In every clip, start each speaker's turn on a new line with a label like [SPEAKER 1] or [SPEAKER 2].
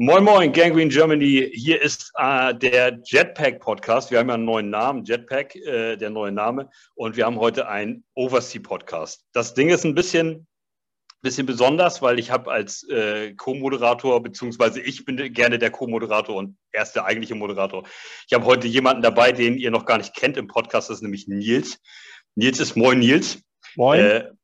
[SPEAKER 1] Moin Moin, Gangrene Germany. Hier ist äh, der Jetpack Podcast. Wir haben ja einen neuen Namen, Jetpack, äh, der neue Name. Und wir haben heute einen Oversea Podcast. Das Ding ist ein bisschen, bisschen besonders, weil ich habe als äh, Co-Moderator, beziehungsweise ich bin gerne der Co-Moderator und er ist der eigentliche Moderator. Ich habe heute jemanden dabei, den ihr noch gar nicht kennt im Podcast, das ist nämlich Nils. Nils ist Moin Nils.
[SPEAKER 2] Moin.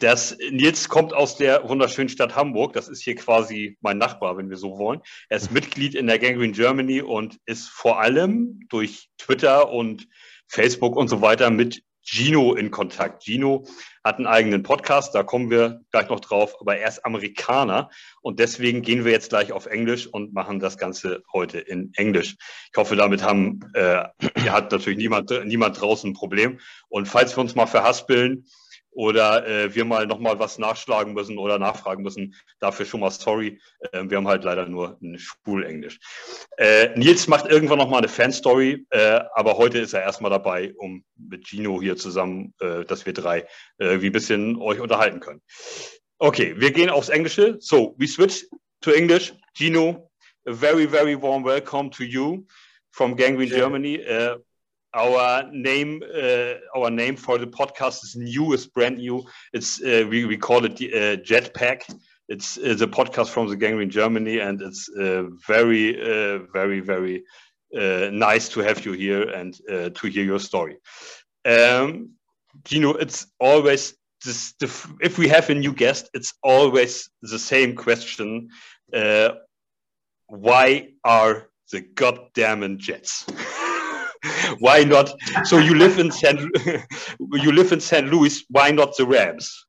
[SPEAKER 1] Das Nils kommt aus der wunderschönen Stadt Hamburg. Das ist hier quasi mein Nachbar, wenn wir so wollen. Er ist Mitglied in der Gangrene Germany und ist vor allem durch Twitter und Facebook und so weiter mit Gino in Kontakt. Gino hat einen eigenen Podcast, da kommen wir gleich noch drauf, aber er ist Amerikaner und deswegen gehen wir jetzt gleich auf Englisch und machen das Ganze heute in Englisch. Ich hoffe, damit haben, äh, hat natürlich niemand, niemand draußen ein Problem. Und falls wir uns mal verhaspeln, oder äh, wir mal nochmal was nachschlagen müssen oder nachfragen müssen. Dafür schon mal sorry. Äh, wir haben halt leider nur ein Spulenglisch. Äh, Nils macht irgendwann nochmal eine Fanstory, äh, aber heute ist er erstmal dabei, um mit Gino hier zusammen, äh, dass wir drei äh, wie ein bisschen euch unterhalten können. Okay, wir gehen aufs Englische. So, we switch to English. Gino, a very, very warm welcome to you from Gangrene Germany. Uh, our name uh, our name for the podcast is new is brand new. It's uh, we, we call it the uh, jetpack. It's, it's a podcast from the gang green germany and it's uh, very uh, very very uh, nice to have you here and to hear your story. Um, you know it's always this, the, if we have a new guest it's always the same question why are the goddamn jets why not? So you live in San you live in St. Louis. Why not the Rams?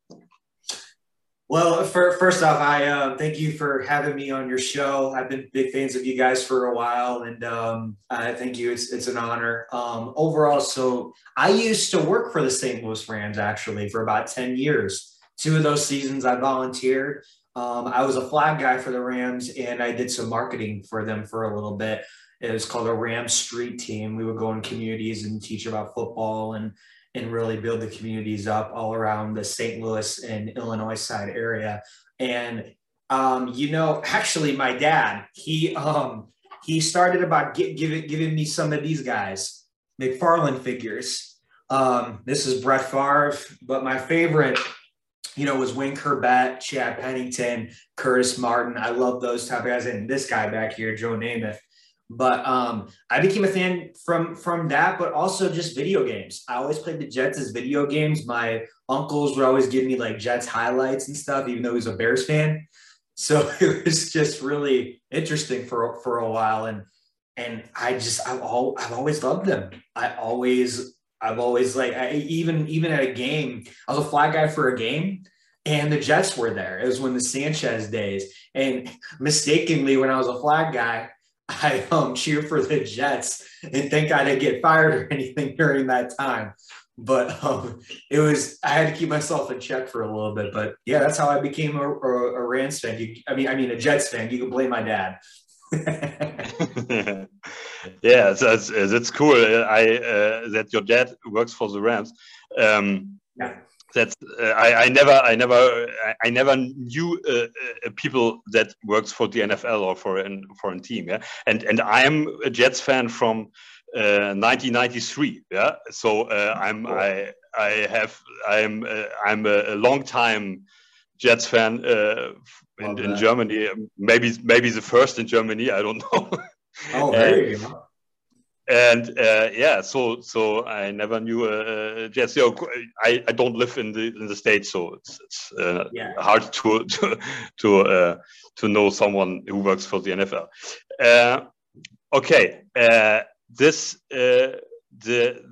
[SPEAKER 3] Well, for, first off, I uh, thank you for having me on your show. I've been big fans of you guys for a while, and um, I thank you. It's it's an honor. Um, overall, so I used to work for the St. Louis Rams actually for about ten years. Two of those seasons, I volunteered. Um, I was a flag guy for the Rams, and I did some marketing for them for a little bit. It was called a Ram Street Team. We would go in communities and teach about football and and really build the communities up all around the St. Louis and Illinois side area. And um, you know, actually, my dad he um, he started about giving giving me some of these guys McFarlane figures. Um, this is Brett Favre, but my favorite you know, was Wayne Chrebet, Chad Pennington, Curtis Martin. I love those type of guys. And this guy back here, Joe Namath. But um, I became a fan from from that, but also just video games. I always played the Jets as video games. My uncles would always give me like Jets highlights and stuff, even though he was a Bears fan. So it was just really interesting for for a while, and and I just I've all I've always loved them. I always I've always like I, even even at a game, I was a flag guy for a game, and the Jets were there. It was when the Sanchez days, and mistakenly when I was a flag guy, I um, cheer for the Jets and think I didn't get fired or anything during that time. But um, it was I had to keep myself in check for a little bit. But yeah, that's how I became a, a, a Rams fan. You, I mean, I mean a Jets fan. You can blame my dad.
[SPEAKER 1] yeah, that's that's cool. I uh, that your dad works for the Rams. Um, yeah that's uh, I, I never I never I never knew uh, uh, people that works for the NFL or for an for a team yeah? And and I'm a Jets fan from 1993 uh, yeah? So uh, I'm I I have I'm uh, I'm a, a, long time Jets fan in, in Germany. Maybe maybe the first in Germany I don't know.
[SPEAKER 3] Oh hey
[SPEAKER 1] and uh, yeah, so so I never knew uh. You know, I, I don't live in the in the states, so it's it's uh, yeah. hard to to to, uh, to know someone who works for the NFL. Uh, okay, uh, this the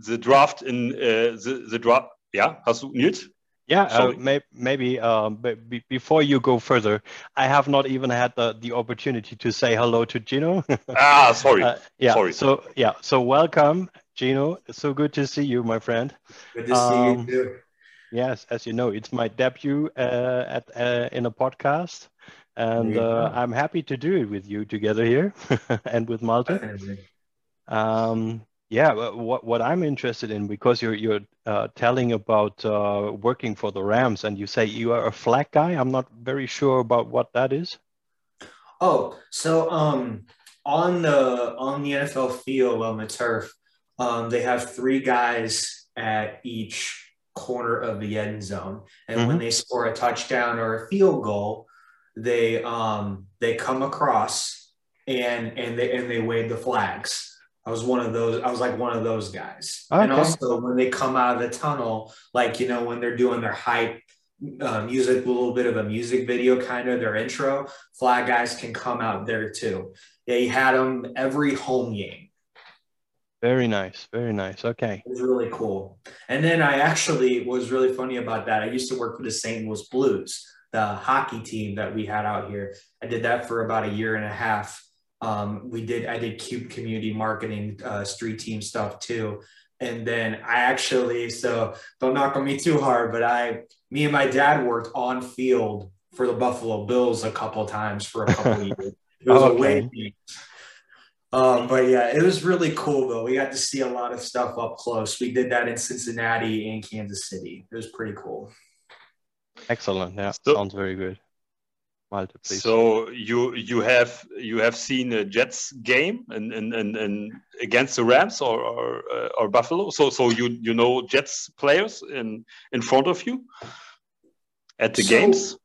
[SPEAKER 1] the draft in the the draft. Yeah, hast du Nils?
[SPEAKER 2] Yeah, uh, may, maybe um, before you go further, I have not even had the, the opportunity to say hello to Gino.
[SPEAKER 1] ah, sorry.
[SPEAKER 2] Uh, yeah. Sorry. So yeah. So welcome, Gino. It's so good to see you, my friend.
[SPEAKER 3] Good to um, see you um, too.
[SPEAKER 2] Yes, as you know, it's my debut uh, at uh, in a podcast, and uh, I'm happy to do it with you together here and with Malte. Um, yeah, what what I'm interested in because you're you're uh, telling about uh, working for the Rams and you say you are a flag guy. I'm not very sure about what that is.
[SPEAKER 3] Oh, so um, on the on the NFL field on the turf, um, they have three guys at each corner of the end zone, and mm-hmm. when they score a touchdown or a field goal, they um they come across and and they and they wave the flags. I was one of those. I was like one of those guys. Okay. And also when they come out of the tunnel, like you know when they're doing their hype uh, music, a little bit of a music video, kind of their intro, flag guys can come out there too. They had them every home game.
[SPEAKER 2] Very nice. Very nice. Okay.
[SPEAKER 3] It was really cool. And then I actually was really funny about that. I used to work for the St. Louis Blues the hockey team that we had out here. I did that for about a year and a half. Um, we did, I did Cube community marketing, uh, street team stuff too. And then I actually, so don't knock on me too hard, but I, me and my dad worked on field for the Buffalo Bills a couple times for a couple years. It was okay. away. Um, but yeah, it was really cool though. We got to see a lot of stuff up close. We did that in Cincinnati and Kansas City. It was pretty cool.
[SPEAKER 2] Excellent. Yeah, so, sounds very good.
[SPEAKER 1] Malte, please. So you you have you have seen a Jets game and and, and, and against the Rams or or, uh, or Buffalo. So so you you know Jets players in in front of you at the so, games.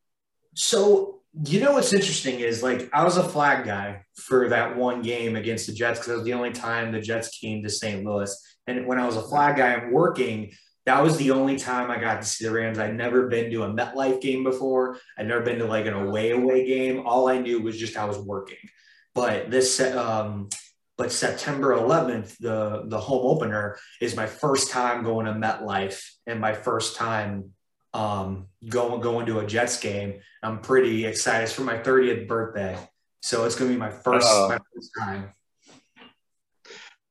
[SPEAKER 3] So you know what's interesting is like I was a flag guy for that one game against the Jets because it was the only time the Jets came to St. Louis. And when I was a flag guy, I'm working that was the only time I got to see the Rams. I'd never been to a MetLife game before. I'd never been to like an away away game. All I knew was just I was working. But this, um, but September 11th, the the home opener is my first time going to MetLife and my first time um, going going to a Jets game. I'm pretty excited. It's for my 30th birthday, so it's gonna be my first, uh, my first time.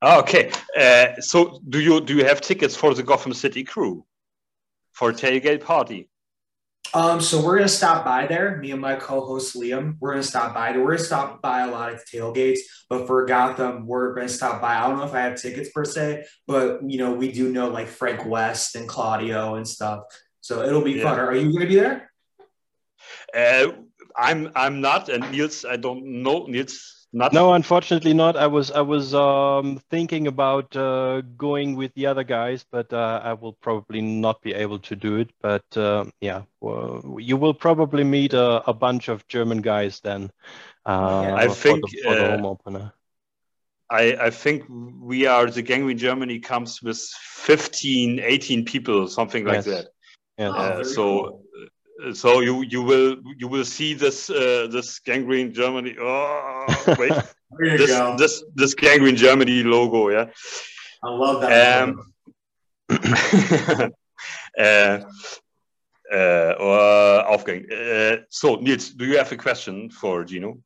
[SPEAKER 1] Ah, okay. Uh, so do you do you have tickets for the Gotham City crew for tailgate party?
[SPEAKER 3] Um, so we're gonna stop by there. Me and my co-host Liam, we're gonna stop by there. We're gonna stop by a lot of tailgates, but for Gotham, we're gonna stop by. I don't know if I have tickets per se, but you know, we do know like Frank West and Claudio and stuff. So it'll be yeah. fun. Are you gonna be there?
[SPEAKER 1] Uh, I'm I'm not, and Niels, I don't know Niels
[SPEAKER 2] not no, unfortunately not. I was I was um, thinking about uh, going with the other guys, but uh, I will probably not be able to do it. But uh, yeah, well, you will probably meet a, a, bunch of German guys then.
[SPEAKER 1] Uh, I think the, for the uh, home opener. I, I think we are the gang in Germany comes with 15, 18 people, something like yes. that. Yeah. Uh, so cool so you you will you will see this uh, this Gang Green Germany. Oh wait, this go. this this Gang Green Germany logo. Yeah,
[SPEAKER 3] I love that. Um,
[SPEAKER 1] uh, uh, or Aufgang. Uh, so Niels, do you have a question for Gino?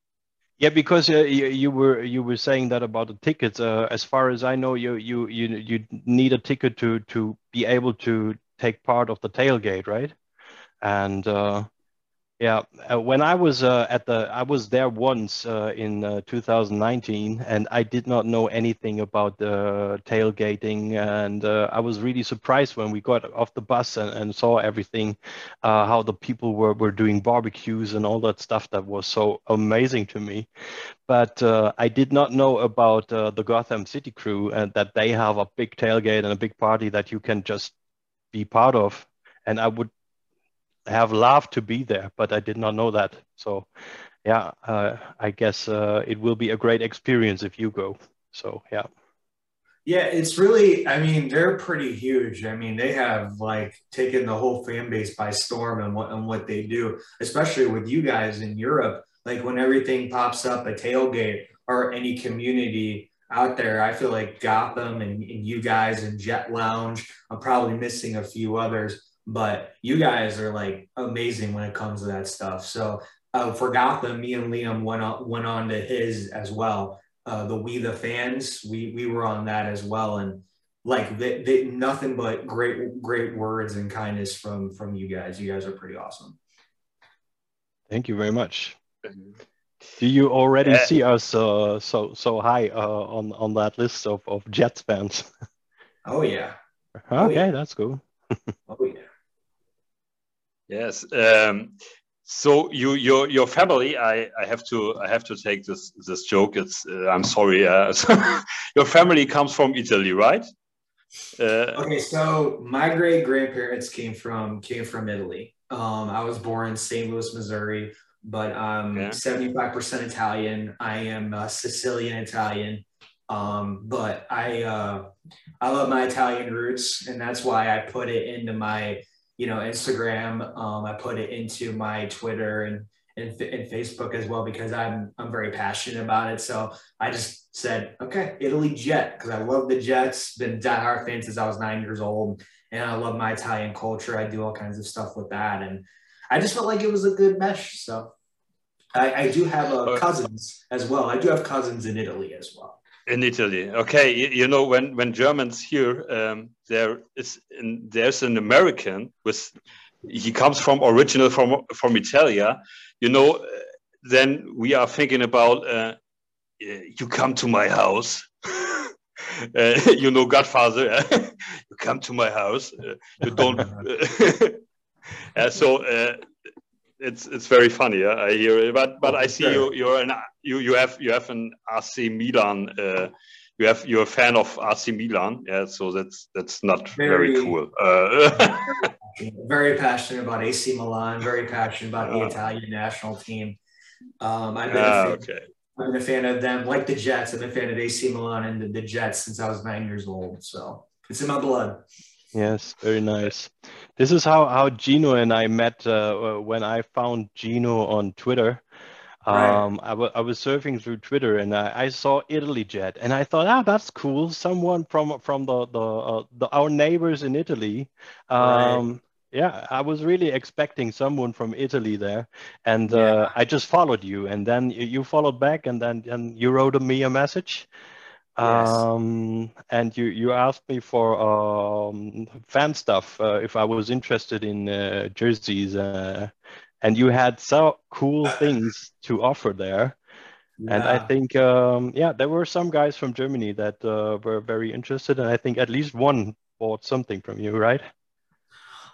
[SPEAKER 2] Yeah, because uh, you, you, were you were saying that about the tickets. Uh, as far as I know, you you you you need a ticket to to be able to take part of the tailgate, right? And uh, yeah, uh, when I was uh, at the, I was there once uh, in uh, 2019, and I did not know anything about the tailgating, and uh, I was really surprised when we got off the bus and, and saw everything, uh, how the people were were doing barbecues and all that stuff. That was so amazing to me, but I did not know about the Gotham City crew and that they have a big tailgate and a big party that you can just be part of. And I would have loved to be there, but I did not know that. So, yeah, uh, I guess uh, it will be a great experience if you go. So, yeah.
[SPEAKER 3] Yeah, it's really, I mean, they're pretty huge. I mean, they have like taken the whole fan base by storm and what and what they do, especially with you guys in Europe. Like when everything pops up a tailgate or any community out there, I feel like Gotham and, and you guys and Jet Lounge. I'm probably missing a few others but you guys are like amazing when it comes to that stuff. So uh, for Gotham, me and Liam went on went on to his as well. Uh, the We the Fans, we we were on that as well, and like they, they, nothing but great great words and kindness from from you guys. You guys are pretty awesome.
[SPEAKER 2] Thank you very much. Do you already uh, see us uh, so so high uh, on on that list of of Jets fans?
[SPEAKER 3] Oh yeah.
[SPEAKER 2] Okay, oh, yeah. that's cool.
[SPEAKER 1] oh yeah. Yes. Um, so you your your family I, I have to I have to take this this joke it's uh, I'm sorry uh, your family comes from Italy right
[SPEAKER 3] uh, okay so my great grandparents came from came from Italy um, I was born in St. Louis Missouri but I'm yeah. 75% Italian I am Sicilian Italian um, but I uh, I love my Italian roots and that's why I put it into my you know, Instagram. Um, I put it into my Twitter and, and, and Facebook as well because I'm I'm very passionate about it. So I just said, okay, Italy Jet because I love the Jets. Been diehard fan since I was nine years old, and I love my Italian culture. I do all kinds of stuff with that, and I just felt like it was a good mesh. So I, I do have uh, cousins as well. I do have cousins in Italy as well.
[SPEAKER 1] In Italy, okay. You, you know, when when Germans here, um, there is in, there's an American with he comes from original from from Italia. You know, then we are thinking about uh, you come to my house. uh, you know, Godfather. you come to my house. Uh, you don't. so uh, it's it's very funny. Yeah? I hear it, but but I see sure. you you're an you you have you have an AC Milan. Uh, you have you're a fan of AC Milan, yeah. So that's that's not very, very cool. Uh,
[SPEAKER 3] very passionate about AC Milan. Very passionate about the Italian national team. Um, I've been ah, okay. I've been a fan of them, like the Jets. I've been a fan of AC Milan and the, the Jets since I was nine years old. So it's in my blood.
[SPEAKER 2] Yes, very nice. This is how, how Gino and I met uh, when I found Gino on Twitter. Um, right. I, I was surfing through Twitter and I, I saw Italy Jet and I thought, ah, that's cool. Someone from from the the, uh, the our neighbors in Italy. Um, right. Yeah, I was really expecting someone from Italy there, and uh, yeah. I just followed you, and then you followed back, and then and you wrote me a message, um, and you, you asked me for um, fan stuff uh, if I was interested in uh, jerseys, uh, and you had so cool things to offer there. Yeah. And I think, um, yeah, there were some guys from Germany that uh, were very interested, and I think at least one bought something from you, right?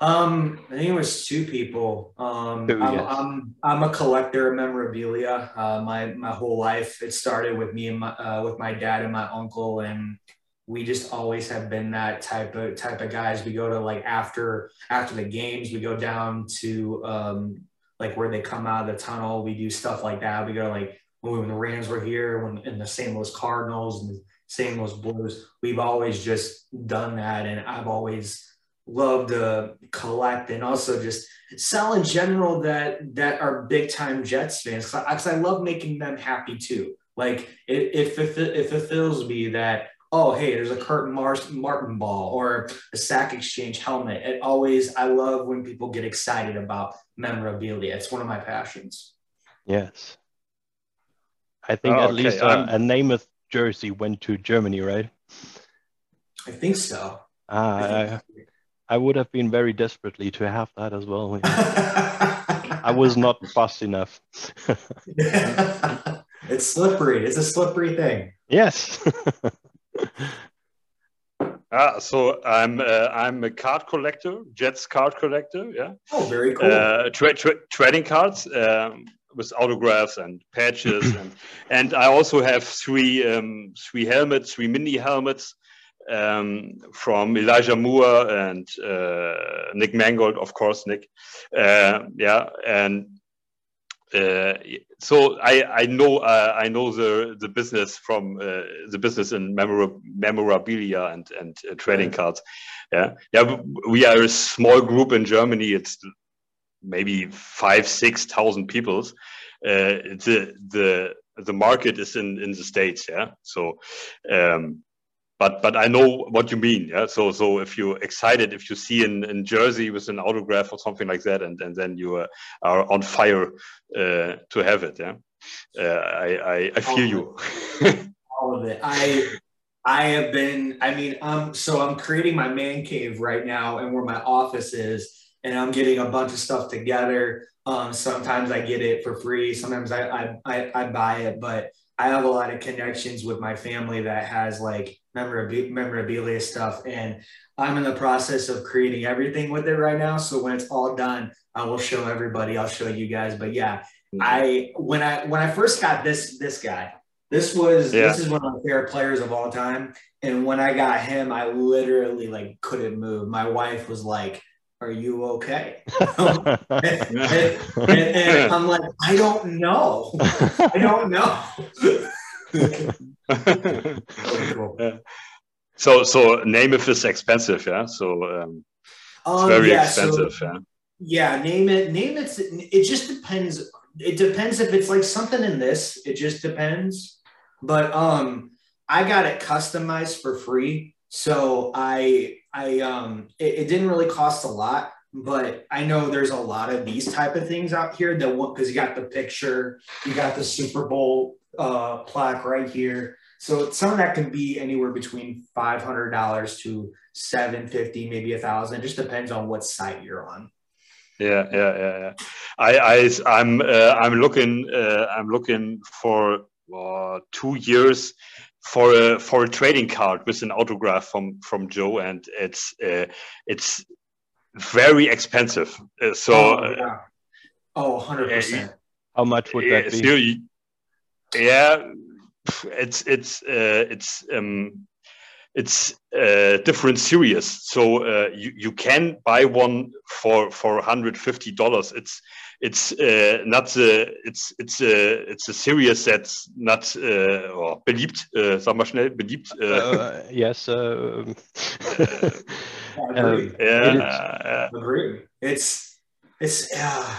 [SPEAKER 3] Um, I think it was two people. Um, I'm, I'm, I'm a collector of memorabilia. Uh, my my whole life, it started with me and my uh, with my dad and my uncle, and we just always have been that type of type of guys. We go to like after after the games, we go down to um, like where they come out of the tunnel. We do stuff like that. We go like when the Rams were here, when in the St. Louis Cardinals and the St. Louis Blues. We've always just done that, and I've always love to collect and also just sell in general that that are big time Jets fans because I, I, love making them happy too. Like it, it, it fulfills me that oh hey there's a Kurt Mars, Martin ball or a sack exchange helmet. It always I love when people get excited about memorabilia. It's one of my passions.
[SPEAKER 2] Yes, I think oh, at okay. least a, a Namath jersey went to Germany, right?
[SPEAKER 3] I think so.
[SPEAKER 2] Uh, I would have been very desperately to have that as well. I was not fast enough.
[SPEAKER 3] it's slippery. It's a slippery thing.
[SPEAKER 2] Yes.
[SPEAKER 1] Ah, so I'm uh, I'm a card collector, Jets card collector. Yeah.
[SPEAKER 3] Oh, very cool.
[SPEAKER 1] Uh, tra- tra- trading cards um, with autographs and patches, and and I also have three um, three helmets, three mini helmets um, from Elijah Moore and uh, Nick Mangold, of course, Nick. Uh, yeah, and uh, so I I know uh, I know the the business from uh, the business in memorabilia and and uh, trading cards. Yeah, yeah. We are a small group in Germany. It's maybe five six thousand people. the the the market is in in the states. Yeah, so. Um, but but I know what you mean. Yeah. So so if you're excited, if you see in, in Jersey with an autograph or something like that, and, and then you uh, are on fire uh, to have it. Yeah. Uh, I, I, I feel you.
[SPEAKER 3] All of it. I I have been. I mean, um. So I'm creating my man cave right now, and where my office is, and I'm getting a bunch of stuff together. Um. Sometimes I get it for free. Sometimes I I I, I buy it, but I have a lot of connections with my family that has like memorabilia, memorabilia stuff, and I'm in the process of creating everything with it right now. So when it's all done, I will show everybody. I'll show you guys. But yeah, mm-hmm. I when I when I first got this this guy, this was yeah. this is one of my favorite players of all time. And when I got him, I literally like couldn't move. My wife was like, "Are you okay?" and, and, and, and, I'm like, "I don't know. I don't know."
[SPEAKER 1] so so Namath is expensive, yeah. So um, it's um, very yeah, expensive, so, yeah.
[SPEAKER 3] Yeah, name it. Name it. It just depends. It depends if it's like something in this. It just depends. But um, I got it customized for free, so I I um, it, it didn't really cost a lot but I know there's a lot of these type of things out here that because you got the picture, you got the Super Bowl uh, plaque right here. So some of that can be anywhere between five hundred dollars to seven fifty, maybe a thousand. Just depends on what site you're on.
[SPEAKER 1] Yeah, yeah, yeah, yeah. I, I, I'm, uh, I'm looking, uh, I'm looking for uh, two years for a for a trading card with an autograph from from Joe, and it's uh, it's very expensive. Uh, so,
[SPEAKER 3] oh, yeah. oh 100 percent.
[SPEAKER 2] How much would that be? So
[SPEAKER 1] yeah, it's it's uh, it's um, it's uh, different series. So uh, you you can buy one for for 150 dollars. It's it's uh, not the it's it's a it's a series that's not uh, or beliebt. Uh, sag mal schnell beliebt. Uh,
[SPEAKER 2] uh yes. Uh,
[SPEAKER 3] um, yeah, agree. It's it's. Uh,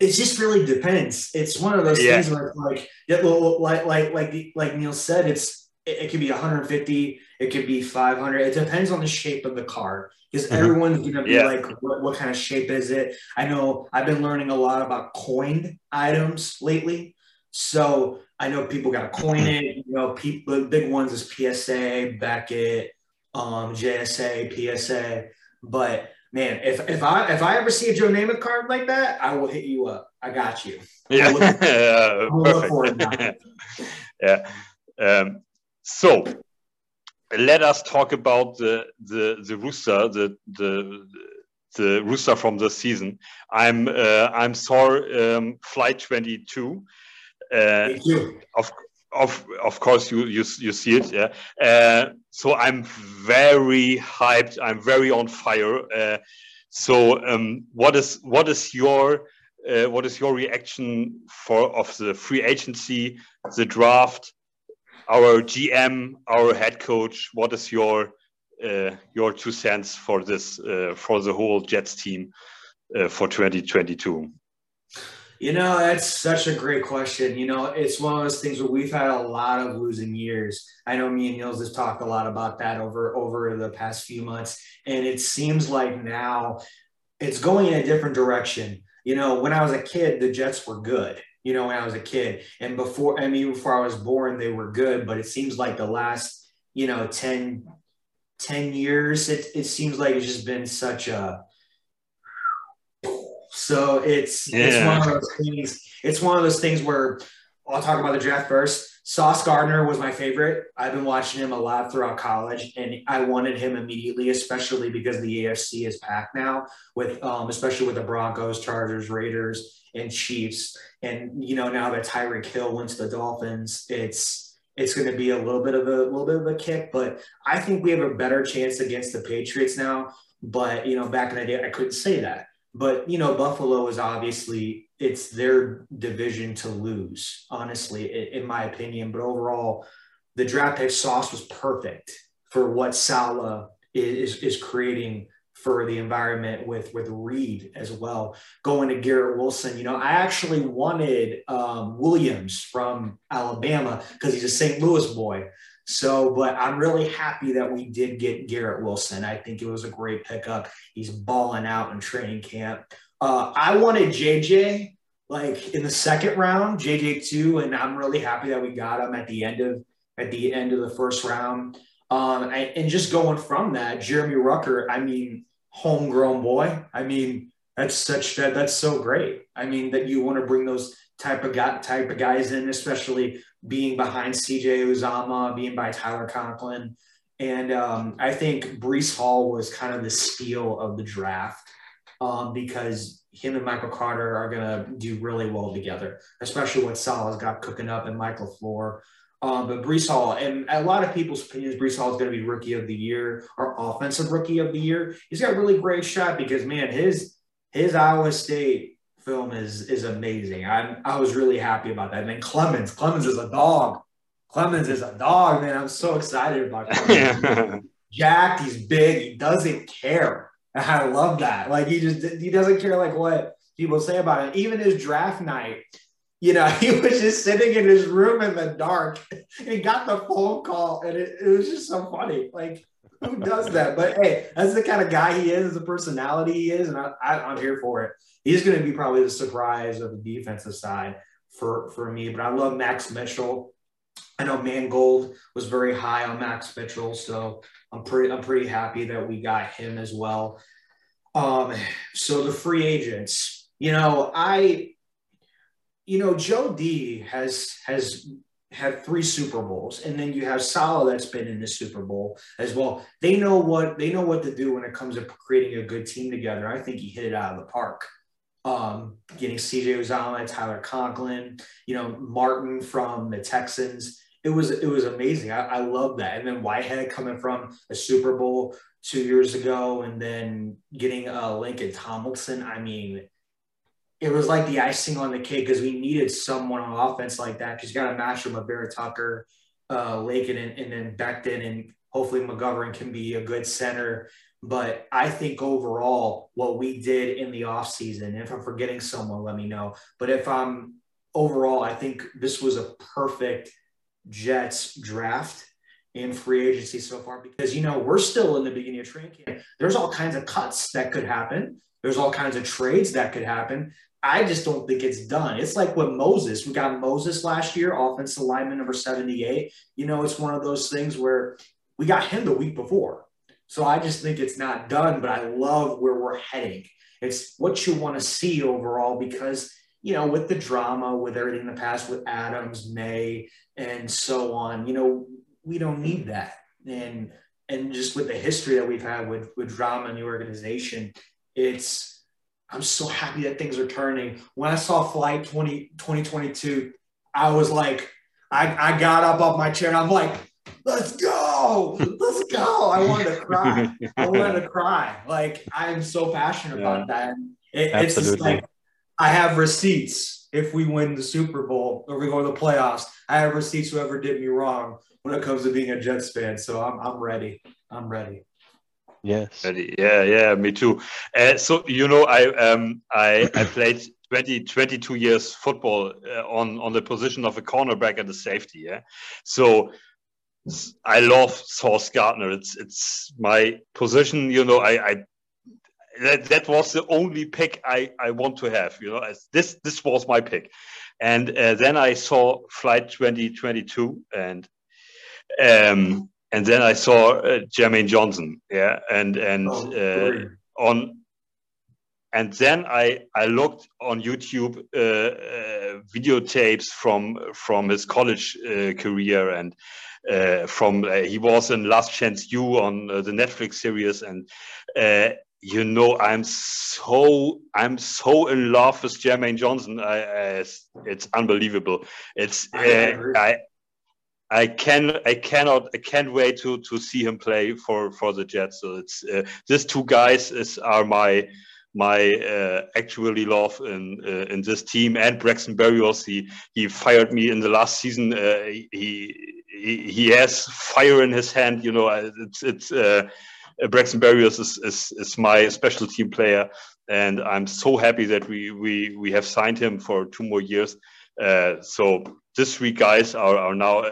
[SPEAKER 3] it just really depends. It's one of those yeah. things where like, yeah, well, like like like like Neil said, it's it, it could be 150, it could be 500. It depends on the shape of the card because mm-hmm. everyone's gonna be yeah. like, what, what kind of shape is it? I know I've been learning a lot about coined items lately, so I know people got coin it. You know, people big ones is PSA, Beckett, um, JSA, PSA, but man, if, if I if I ever see a Joe Namath card like that, I will hit you up. I got you.
[SPEAKER 1] Yeah, perfect. yeah. Um, so let us talk about the the the rooster, the the the rooster from the season. I'm uh, I'm sorry, um, flight 22. Uh, of of of course you you you see it yeah uh, so i'm very hyped i'm very on fire uh, so um, what is what is your uh, what is your reaction for of the free agency the draft our gm our head coach what is your uh, your two cents for this uh, for the whole jets team uh, for 2022
[SPEAKER 3] you know, that's such a great question. You know, it's one of those things where we've had a lot of losing years. I know me and Niels have talked a lot about that over over the past few months, and it seems like now it's going in a different direction. You know, when I was a kid, the Jets were good. You know, when I was a kid, and before I mean, before I was born, they were good. But it seems like the last, you know, 10, 10 years, it it seems like it's just been such a so it's yeah. it's one of those things. It's one of those things where I'll talk about the draft first. Sauce Gardner was my favorite. I've been watching him a lot throughout college, and I wanted him immediately, especially because the AFC is packed now, with um, especially with the Broncos, Chargers, Raiders, and Chiefs. And you know now that Tyreek Hill went to the Dolphins, it's it's going to be a little bit of a little bit of a kick. But I think we have a better chance against the Patriots now. But you know, back in the day, I couldn't say that. But you know, Buffalo is obviously it's their division to lose, honestly, in my opinion. But overall, the draft pick sauce was perfect for what Saleh is is creating for the environment with with Reed as well. Going to Garrett Wilson, you know, I actually wanted um, Williams from Alabama because he's a St. Louis boy. So, but I'm really happy that we did get Garrett Wilson. I think it was a great pickup. He's balling out in training camp. Uh, I wanted JJ like in the second round, JJ two, and I'm really happy that we got him at the end of at the end of the first round. Um, I, and just going from that, Jeremy Ruckert, I mean, homegrown boy. I mean, that's such that that's so great. I mean, that you want to bring those type of guy, type of guys in, especially being behind CJ Uzomah, being by Tyler Conklin. And um, I think Breece Hall was kind of the steal of the draft um, because him and Michael Carter are going to do really well together, especially what Saleh's got cooking up and Mike LaFleur. Um, but Breece Hall, and a lot of people's opinions, Breece Hall is going to be rookie of the year or offensive rookie of the year. He's got a really great shot because man, his his Iowa State film is is amazing. I I was really happy about that. And then Clemons, Clemons is a dog. Clemons is a dog, man. I'm so excited about Clemons. Jack, he's big. He doesn't care. I love that. Like he just he doesn't care like what people say about it. Even his draft night, you know, he was just sitting in his room in the dark. He got the phone call, and it, it was just so funny. Like who does that? But hey, that's the kind of guy he is, the personality he is, and I, I, am here for it. He's going to be probably the surprise of the defensive side for for me. But I love Max Mitchell. I know Mangold was very high on Max Mitchell, so I'm pretty I'm pretty happy that we got him as well. Um, so the free agents, you know, I, you know, Joe D has has had three Super Bowls, and then you have Saleh that's been in the Super Bowl as well. They know what they know what to do when it comes to creating a good team together. I think he hit it out of the park. Um, getting CJ Uzomah, Tyler Conklin, you know, Martin from the Texans. It was it was amazing. I, I love that. And then Whitehead coming from a Super Bowl two years ago, and then getting uh, Laken Tomlinson. I mean, it was like the icing on the cake because we needed someone on offense like that because you got to match him with Vera-Tucker, uh, and, and then Becton, and hopefully McGovern can be a good center. But I think overall, what we did in the offseason, if I'm forgetting someone, let me know. But if I'm overall, I think this was a perfect Jets draft in free agency so far because you know we're still in the beginning of training camp. There's all kinds of cuts that could happen. There's all kinds of trades that could happen. I just don't think it's done. It's like with Moses. We got Moses last year, offensive lineman number 78. You know, it's one of those things where we got him the week before. So I just think it's not done, but I love where we're heading. It's what you want to see overall because, you know, with the drama, with everything in the past with Adams, May, and so on, you know, we don't need that. And and just with the history that we've had with with drama in the organization, it's I'm so happy that things are turning. When I saw Flight 20, 2022, I was like, I, I got up off my chair and I'm like, let's go, let's go. I wanted to cry. I wanted to cry. Like I'm so passionate yeah. about that. It, it's just like I have receipts if we win the Super Bowl or we go to the playoffs. I have receipts whoever did me wrong when it comes to being a Jets fan. So I'm I'm ready. I'm ready.
[SPEAKER 2] Yes. Ready.
[SPEAKER 1] Yeah, yeah, me too. Uh, so you know, I um, I I played 20, 22 years football uh, on on the position of a cornerback and a safety. Yeah, so I love Sauce Gardner. It's it's my position. You know, I, I that that was the only pick I I want to have. You know, this this was my pick, and uh, then I saw Flight 2022 and um and then I saw uh, Jermaine Johnson, yeah, and and oh, uh, on, and then I I looked on YouTube uh, uh videotapes from from his college uh, career and uh, from he was in Last Chance U on the Netflix series, and you know I'm so I'm so in love with Jermaine Johnson. I, I it's unbelievable. It's I I can I cannot I can't wait to to see him play for for the Jets. So it's uh, these two guys is are my my uh, actually love in uh, in this team and Braxton Berrios. He he fired me in the last season. Uh, he, he he has fire in his hand. You know, it's it's. Uh, Braxton Berrios is, is, is my special team player, and I'm so happy that we we we have signed him for two more years. Uh, so these three guys are, are now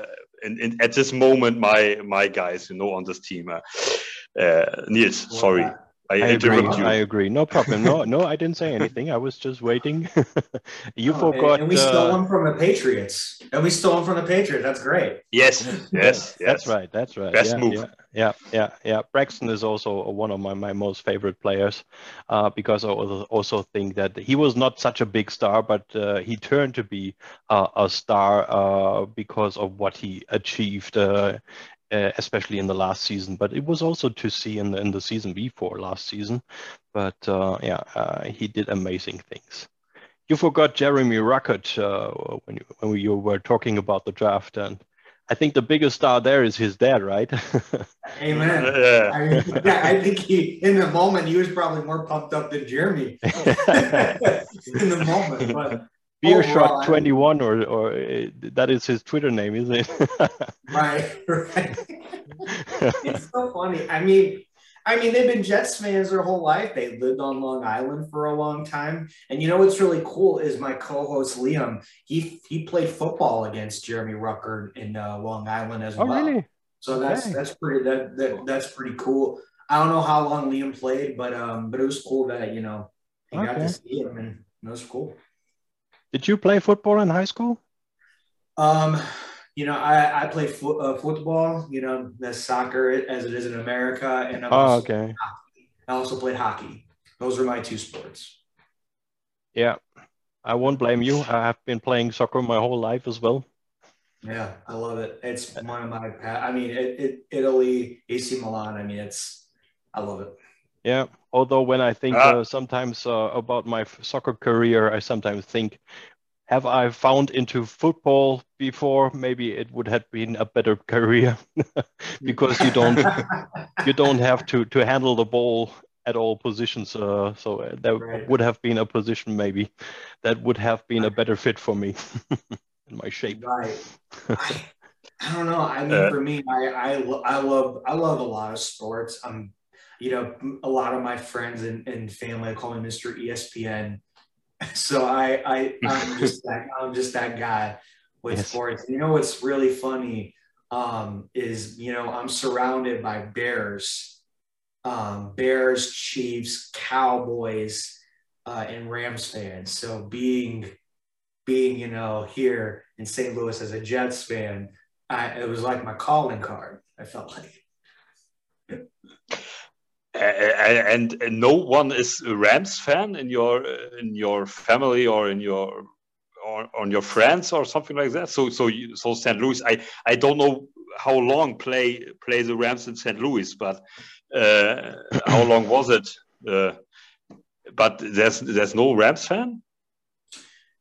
[SPEAKER 1] in, in, at this moment my my guys you know on this team uh, uh, Niels sorry
[SPEAKER 2] I, I agree. I agree. No problem. No, no, I didn't say anything. I was just waiting. you oh, forgot.
[SPEAKER 3] And we uh, stole them from the Patriots. And we stole them from the Patriots. That's great.
[SPEAKER 1] Yes, yes, yes.
[SPEAKER 2] That's right. That's right.
[SPEAKER 1] Best
[SPEAKER 2] yeah,
[SPEAKER 1] move.
[SPEAKER 2] Yeah, yeah, yeah, yeah. Braxton is also one of my, my most favorite players uh, because I also think that he was not such a big star, but uh, he turned to be uh, a star uh, because of what he achieved uh, especially in the last season. But it was also to see in the, in the season before last season. But uh, yeah, uh, he did amazing things. You forgot Jeremy Ruckert uh, when you when you were talking about the draft, and I think the biggest star there is his dad, right?
[SPEAKER 3] Amen. Yeah. I, mean, yeah, I think he in the moment he was probably more pumped up than Jeremy in the moment, but
[SPEAKER 2] Beer Shot 21 or or uh, that is his Twitter name, isn't it?
[SPEAKER 3] right, right. it's so funny. I mean, I mean, they've been Jets fans their whole life. They lived on Long Island for a long time. And you know what's really cool is my co-host Liam. He he played football against Jeremy Ruckert in uh, Long Island as oh, well. Really? So that's okay. that's pretty that, that that's pretty cool. I don't know how long Liam played, but um, but it was cool that you know he okay. got to see him, and it was cool.
[SPEAKER 2] Did you play football in high school?
[SPEAKER 3] Um, you know, I, I played fo- uh, football, you know, the soccer as it is in America. And I
[SPEAKER 2] oh, okay.
[SPEAKER 3] I also played hockey. Those were my two sports.
[SPEAKER 2] Yeah, I won't blame you. I have been playing soccer my whole life as well.
[SPEAKER 3] Yeah, I love it. It's one of my, I mean, it, it, Italy, AC Milan. I mean, it's, I love it.
[SPEAKER 2] Yeah, although when I think ah. uh, sometimes uh, about my soccer career, I sometimes think, have I found into football before? Maybe it would have been a better career because you don't you don't have to to handle the ball at all positions. Uh, so uh, that right. would have been a position maybe that would have been a better fit for me in my shape.
[SPEAKER 3] Right. I, I don't know. I mean, uh, for me, I, I I love I love a lot of sports. I'm you know, a lot of my friends and, and family call me Mr. ESPN. So I, I I'm just that I'm just that guy with yes. sports. You know what's really funny um, is you know I'm surrounded by Bears, um, Bears, Chiefs, Cowboys, uh, and Rams fans. So being being you know here in St. Louis as a Jets fan, I, it was like my calling card. I felt like
[SPEAKER 1] and, and no one is a Rams fan in your in your family or in your or on your friends or something like that. So so you, so St. Louis. I I don't know how long play play the Rams in St. Louis, but uh, how long was it? Uh, but there's there's no Rams fan.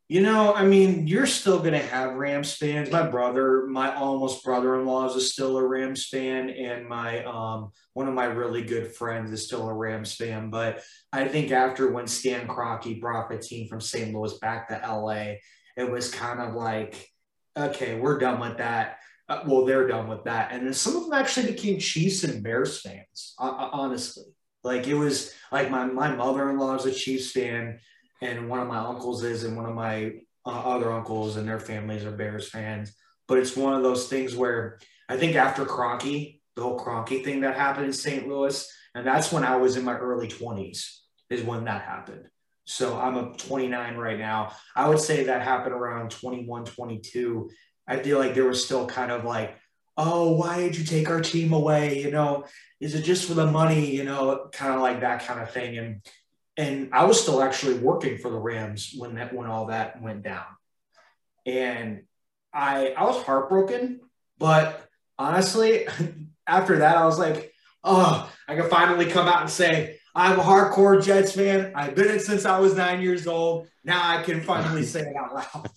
[SPEAKER 3] You know, I mean, you're still going to have Rams fans. My brother, my almost brother-in-law is still a Rams fan, and my um, one of my really good friends is still a Rams fan. But I think after when Stan Kroenke brought the team from St. Louis back to LA, it was kind of like, okay, we're done with that. Uh, well, they're done with that, and then some of them actually became Chiefs and Bears fans. Uh, honestly, like it was like my my mother-in-law is a Chiefs fan and one of my uncles is, and one of my uh, other uncles and their families are Bears fans. But it's one of those things where I think after Kroenke, the whole Kroenke thing that happened in St. Louis, and that's when I was in my early 20s, is when that happened. So I'm a 29 right now. I would say that happened around 21, 22. I feel like there was still kind of like, oh, why did you take our team away? You know, is it just for the money? You know, kind of like that kind of thing. And and I was still actually working for the Rams when that when all that went down. And I I was heartbroken, but honestly, after that I was like, oh, I can finally come out and say I'm a hardcore Jets fan. I've been it since I was nine years old. Now I can finally say it out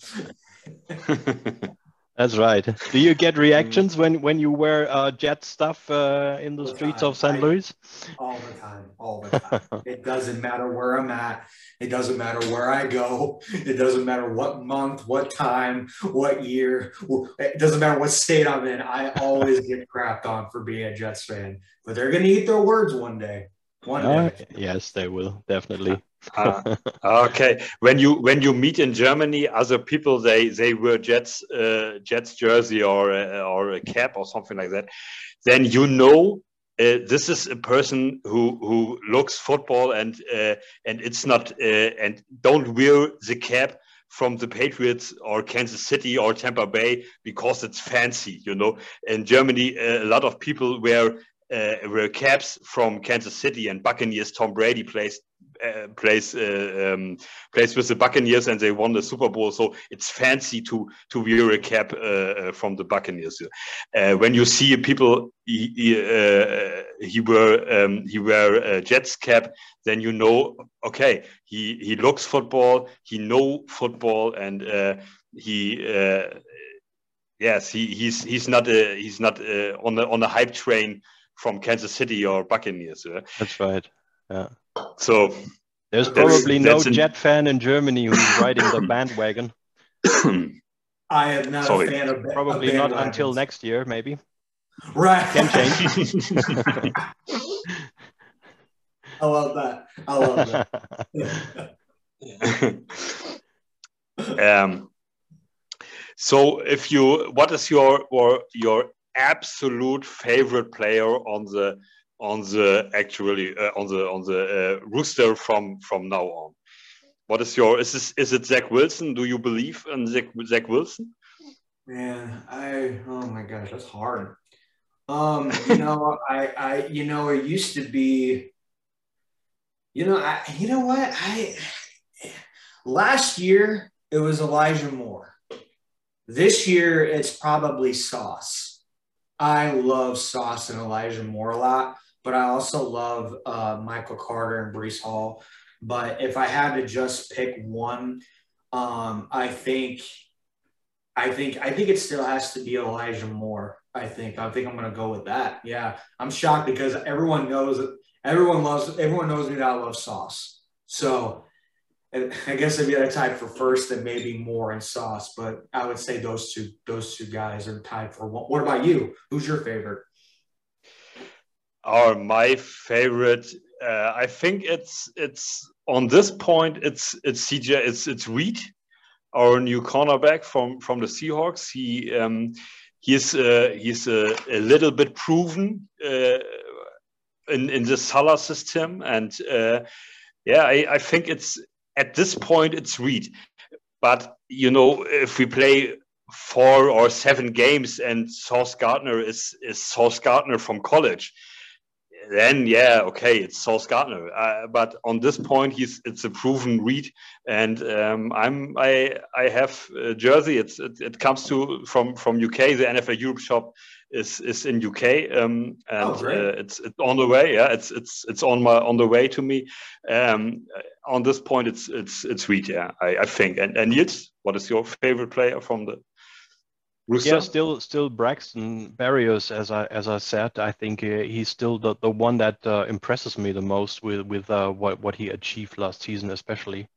[SPEAKER 2] loud. That's right. Do you get reactions when when you wear uh, jet stuff uh, in the, the streets time. of St. Louis?
[SPEAKER 3] All the time, all the time. it doesn't matter where I'm at. It doesn't matter where I go. It doesn't matter what month, what time, what year. It doesn't matter what state I'm in. I always get crapped on for being a Jets fan. But they're going to eat their words one day. One uh, day.
[SPEAKER 2] yes, they will definitely.
[SPEAKER 1] Uh, okay when you when you meet in germany other people they they wear jets uh, jets jersey or or a cap or something like that then you know uh, this is a person who who looks football and uh, and it's not uh, and don't wear the cap from the Patriots or Kansas City or Tampa Bay because it's fancy, you know. In Germany, a lot of people wear uh, wear caps from Kansas City and Buccaneers. Tom Brady plays uh, plays uh, um, plays with the Buccaneers and they won the Super Bowl. So it's fancy to to wear a cap uh, uh from the Buccaneers. Uh, when you see people he he, he wear um, he wear a Jets cap, then you know okay he he looks football, he know football, and he. Yes, he, he's he's not a, he's not on the on the hype train from Kansas City or Buccaneers.
[SPEAKER 2] That's right. Yeah.
[SPEAKER 1] So
[SPEAKER 2] there's probably no Jet fan in Germany who's riding the bandwagon.
[SPEAKER 3] I am not Sorry. a fan of
[SPEAKER 2] probably not until next year, maybe.
[SPEAKER 3] Right.
[SPEAKER 2] Can change.
[SPEAKER 3] I love that. I love
[SPEAKER 1] that. um, so if you what is your or your absolute favorite player on the on the actually uh, on the on the uh, rooster from from now on. What is your is this is it Zach Wilson? Do you believe in Zach, Zach Wilson?
[SPEAKER 3] Man, I oh my gosh, that's hard. Um, you know, I I you know it used to be. You know, I you know what I last year it was Elijah Moore. This year it's probably Sauce. I love Sauce and Elijah Moore a lot but I also love uh, Michael Carter and Breece Hall. But if I had to just pick one, um, I think, I think, I think it still has to be Elijah Moore. I think, I think I'm going to go with that. Yeah, I'm shocked because everyone knows everyone loves, everyone knows me that I love sauce. So I guess if you had a tie for first, then maybe Moore and Sauce. But I would say those two, those two guys are tied for one. What about you? Who's your favorite?
[SPEAKER 1] Or my favorite, uh, I think it's it's on this point it's it's CJ it's it's Reed, our new cornerback from from the Seahawks. He um, he's uh, he's a, a, little bit proven uh, in in the Saleh system, and uh, yeah, I, I think it's at this point it's Reed. But you know, if we play four or seven games and Sauce Gardner is is Sauce Gardner from college, then yeah, okay, it's Sauce Gardner. Uh, but on this point, he's it's a proven Reed, and um, I'm I I have a jersey. It's it, it, comes to from from UK. The NFL Europe shop is is in UK, um, and oh, uh, it's it's on the way. Yeah, it's it's it's on my on the way to me. Um, on this point, it's it's it's Reed. Yeah, I, I think. And and Yitz, what is your favorite player from the
[SPEAKER 2] yeah, still, still Braxton Barrios, as I as I said, I think uh, he's still the, the one that uh, impresses me the most with with uh, what what he achieved last season, especially.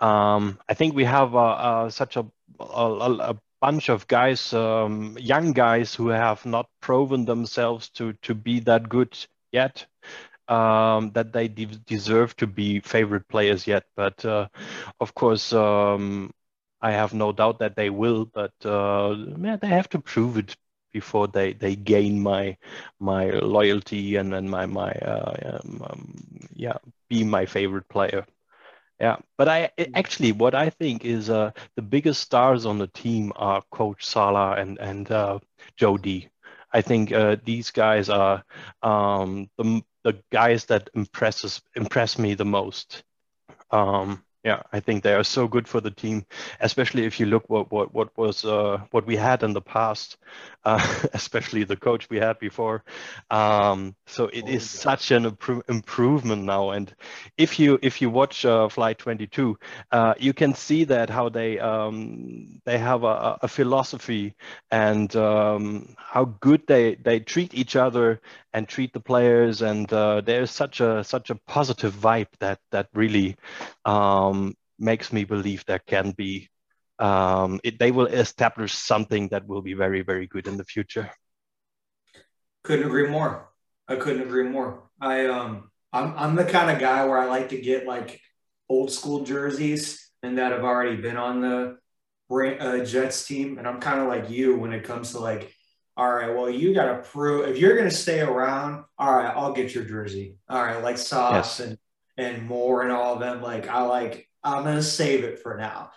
[SPEAKER 2] Um, I think we have uh, uh, such a, a, a bunch of guys, um, young guys who have not proven themselves to to be that good yet. Um, that they de deserve to be favorite players yet, but uh, of course, um, I have no doubt that they will, but uh, yeah, they have to prove it before they, they gain my my loyalty and then my my uh, um, um, yeah be my favorite player. Yeah, but I actually what I think is uh, the biggest stars on the team are Coach Saleh and and uh, Joe D. I think uh, these guys are um, the the guys that impresses impress me the most. Um, yeah, I think they are so good for the team, especially if you look what what what was uh, what we had in the past, uh, especially the coach we had before. Um, so it oh, is yeah. such an impro- improvement now. And if you if you watch uh, Flight 22, uh, you can see that how they um, they have a, a philosophy and um, how good they they treat each other and treat the players. And uh, there's such a such a positive vibe that that really um, makes me believe there can be um, it, they will establish something that will be very very good in the future.
[SPEAKER 3] Couldn't agree more. I couldn't agree more. I um I'm I'm the kind of guy where I like to get like old school jerseys and that have already been on the uh, Jets team, and I'm kind of like you when it comes to like all right, well, you got to prove if you're going to stay around. All right, I'll get your jersey. All right, like Sauce yes. and and more and all of them. Like I like, I'm going to save it for now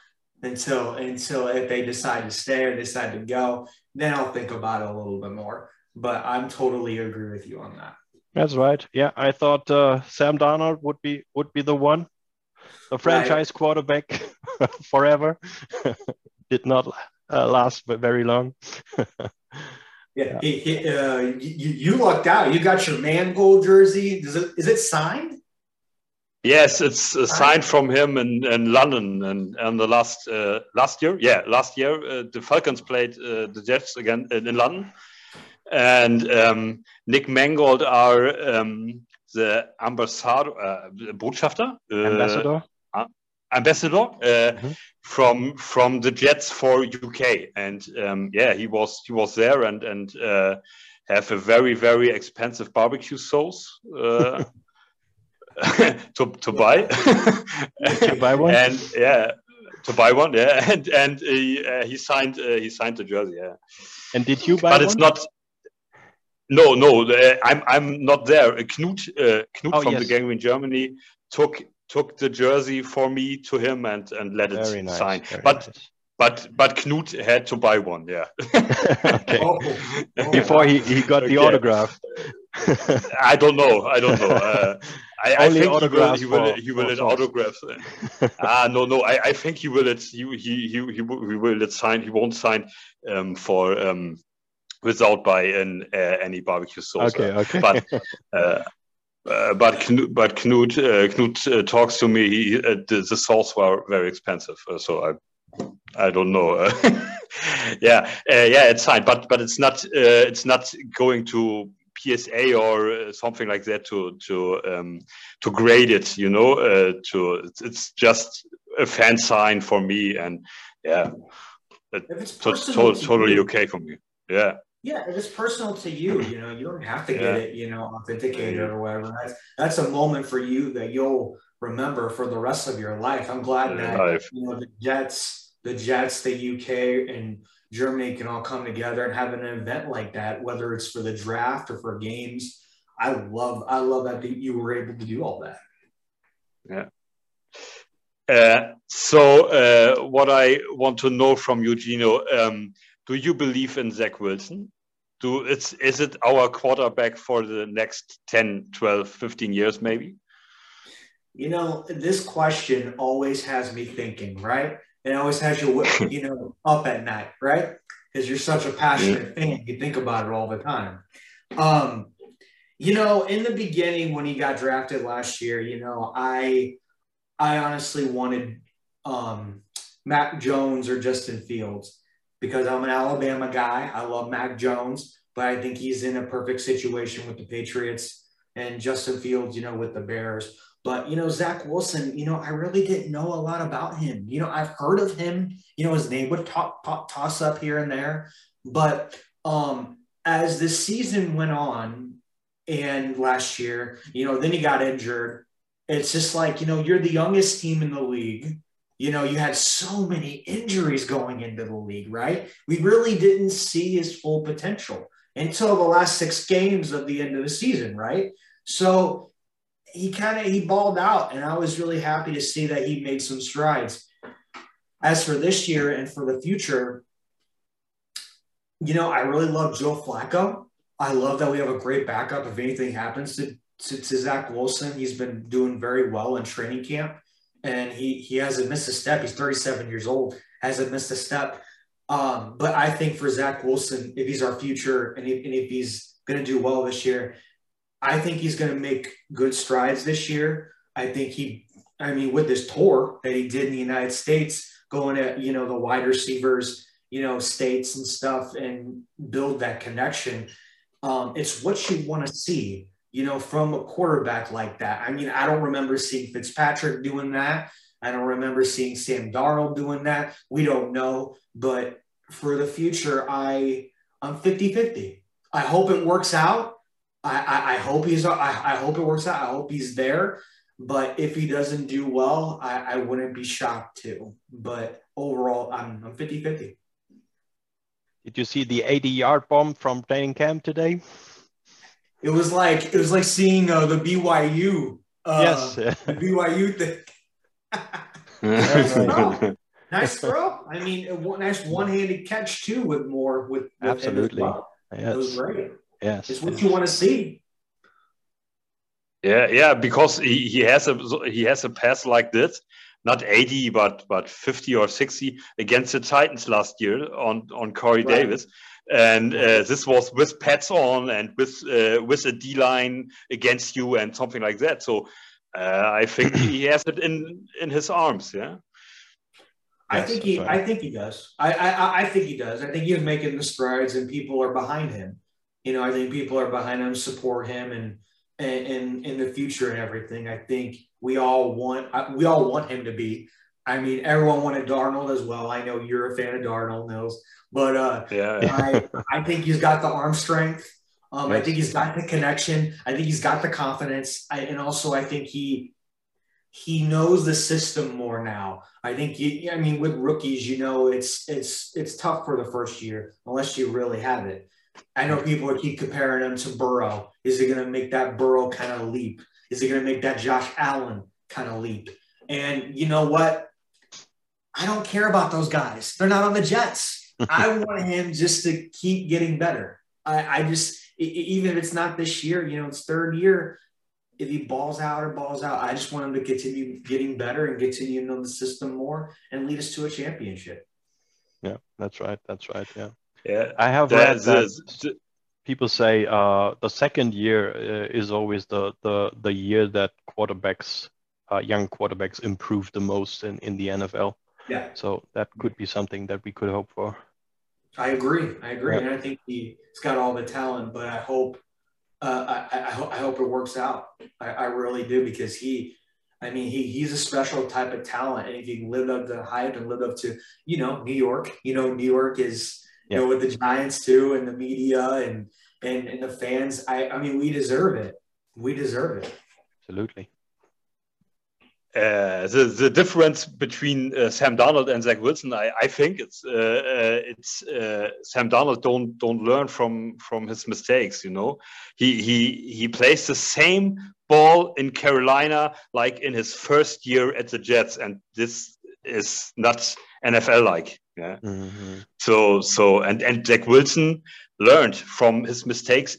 [SPEAKER 3] until until if they decide to stay or decide to go, then I'll think about it a little bit more. But I'm totally agree with you on that.
[SPEAKER 2] That's right. Yeah, I thought uh, Sam Donald would be would be the one, the franchise right. quarterback forever. Did not uh, last very long.
[SPEAKER 3] yeah, He, he, uh, you, you lucked out. You got your Mangold jersey. Is it is it signed?
[SPEAKER 1] Yes, it's a sign from him in, in London and, and the last uh, last year. Yeah, last year uh, the Falcons played uh, the Jets again in, London, and um, Nick Mangold are um, the ambassador, uh, Botschafter,
[SPEAKER 2] uh, ambassador,
[SPEAKER 1] uh, ambassador mm-hmm. from from the Jets for UK, and um, yeah, he was he was there and and have a very very expensive barbecue sauce. to to buy.
[SPEAKER 2] to buy one.
[SPEAKER 1] and yeah, to buy one. Yeah, and and he uh, he signed uh, he signed the jersey. Yeah.
[SPEAKER 2] And did you buy?
[SPEAKER 1] But one? it's not. No, no, uh, I'm I'm not there. Knut uh, Knut oh, from yes. the Gang Green Germany took took the jersey for me to him and and let it nice, sign. But nice. but but Knut had to buy one. Yeah.
[SPEAKER 2] okay. Oh, oh, Before he, he got the autograph.
[SPEAKER 1] I don't know. I don't know. Uh, I, I, think he will. He will. He will let autographs. ah, no, no. I, I think he will. Let he he he he will, let sign. He won't sign um, for um, without buy an uh, any barbecue sauce.
[SPEAKER 2] Okay, okay.
[SPEAKER 1] But uh, uh, but Knut, but Knut uh, Knut uh, talks to me. He, uh, the, the sauce were very expensive, so I I don't know. yeah, yeah, it's fine, but but it's not it's not going to PSA or uh, something like that to to um, to grade it. You know, uh, to it's just a fan sign for me, and yeah, it's to, to, totally okay for me. Yeah.
[SPEAKER 3] Yeah, if it's personal to you, you know, you don't have to get yeah. it, you know, authenticated or whatever. That's that's a moment for you that you'll remember for the rest of your life. I'm glad that life. you know the Jets, the Jets, the UK, and Germany can all come together and have an event like that, whether it's for the draft or for games. I love, I love that you were able to do all that.
[SPEAKER 1] Yeah. Uh, so, uh, what I want to know from you, Gino, um, do you believe in Zach Wilson? Do it's is it our quarterback for the next 10, 12, 15 years, maybe?
[SPEAKER 3] You know, this question always has me thinking, right? It always has you, you know, up at night, right? Because you're such a passionate fan, you think about it all the time. Um, you know, in the beginning when he got drafted last year, you know, I, I honestly wanted um, Mac Jones or Justin Fields because I'm an Alabama guy. I love Mac Jones, but I think he's in a perfect situation with the Patriots and Justin Fields, you know, with the Bears. But, you know, Zach Wilson, you know, I really didn't know a lot about him. You know, I've heard of him, you know, his name would talk, toss up here and there. But um, as the season went on and last year, you know, then he got injured. It's just like, you know, you're the youngest team in the league. You know, you had so many injuries going into the league, right? We really didn't see his full potential until the last six games of the end of the season, right? So he kind of he balled out, and I was really happy to see that he made some strides. As for this year and for the future, you know, I really love Joe Flacco. I love that we have a great backup if anything happens to, to, to Zach Wilson. He's been doing very well in training camp, and he he hasn't missed a step. He's 37 years old, hasn't missed a step. Um, but I think for Zach Wilson, if he's our future and if, and if he's going to do well this year, I think he's going to make good strides this year. I think he, I mean, with this tour that he did in the United States, going at, you know, the wide receivers, you know, states and stuff and build that connection. Um, it's what you want to see, you know, from a quarterback like that. I mean, I don't remember seeing Fitzpatrick doing that. I don't remember seeing Sam Darnold doing that. We don't know. But for the future, I, I'm 50 50. I hope it works out. I, I, hope he's I, I hope it works out. I hope he's there. But if he doesn't do well, I, I wouldn't be shocked too. But overall, I'm I'm 50 50.
[SPEAKER 2] Did you see the 80 yard bomb from training camp today?
[SPEAKER 3] It was like it was like seeing uh, the BYU. Uh,
[SPEAKER 2] yes,
[SPEAKER 3] the BYU thing. nice throw. nice throw. I mean, nice one-handed catch too, with more with, with
[SPEAKER 2] absolutely. Well.
[SPEAKER 3] Yes. It was great.
[SPEAKER 2] Yes,
[SPEAKER 3] it's what
[SPEAKER 2] yes.
[SPEAKER 3] you want to see.
[SPEAKER 1] Yeah, yeah, because he, he has a he has a pass like this, not 80 but but 50 or 60 against the Titans last year on on Corey right. Davis, and uh, this was with pads on and with uh, with a D line against you and something like that. So uh, I think he has it in in his arms. Yeah.
[SPEAKER 3] I think he. Right. I think he does. I, I I think he does. I think he's making the strides, and people are behind him. You know, I think people are behind him, support him, and and in the future and everything. I think we all want we all want him to be. I mean, everyone wanted Darnold as well. I know you're a fan of Darnold, Nils, but uh,
[SPEAKER 1] yeah,
[SPEAKER 3] I I think he's got the arm strength. Um, I think he's got the connection. I think he's got the confidence, I, and also I think he he knows the system more now. I think you, I mean with rookies, you know, it's it's it's tough for the first year unless you really have it. I know people keep comparing him to Burrow. Is he going to make that Burrow kind of leap? Is he going to make that Josh Allen kind of leap? And you know what? I don't care about those guys. They're not on the Jets. I want him just to keep getting better. I, I just, even if it's not this year, you know, it's third year. If he balls out or balls out, I just want him to continue getting better and continue to know the system more and lead us to a championship.
[SPEAKER 2] Yeah, that's right. That's right. Yeah.
[SPEAKER 1] Yeah,
[SPEAKER 2] I have read that people say uh, the second year uh, is always the, the the year that quarterbacks, uh, young quarterbacks, improve the most in, in the NFL.
[SPEAKER 3] Yeah.
[SPEAKER 2] So that could be something that we could hope for.
[SPEAKER 3] I agree. I agree, yeah. and I think he, has got all the talent. But I hope, uh, I, I, hope, I hope it works out. I, I really do because he, I mean, he he's a special type of talent, and if he lived up to the hype and lived up to, you know, New York, you know, New York is you know, with the Giants too, and the media and and, and the fans. I I mean, we deserve it. We deserve it.
[SPEAKER 2] Absolutely.
[SPEAKER 1] Uh, the the difference between uh, Sam Donald and Zach Wilson, I, I think it's uh, uh it's uh, Sam Donald don't don't learn from from his mistakes. You know, he he he plays the same ball in Carolina like in his first year at the Jets, and this is not NFL like. Yeah. Mm-hmm. So so and and Zach Wilson learned from his mistakes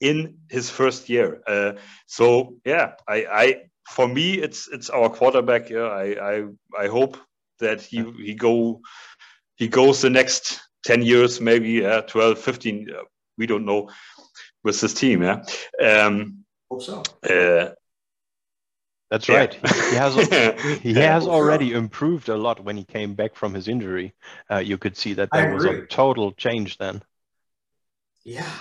[SPEAKER 1] in his first year. Uh, so yeah, I I for me it's it's our quarterback. Yeah, I I I hope that he he go he goes the next 10 years maybe uh, 12 15 uh, we don't know with this team yeah
[SPEAKER 3] um hope so
[SPEAKER 1] uh,
[SPEAKER 2] that's right. He has he has already improved a lot when he came back from his injury. Uh, you could see that there was a total change then.
[SPEAKER 3] Yeah,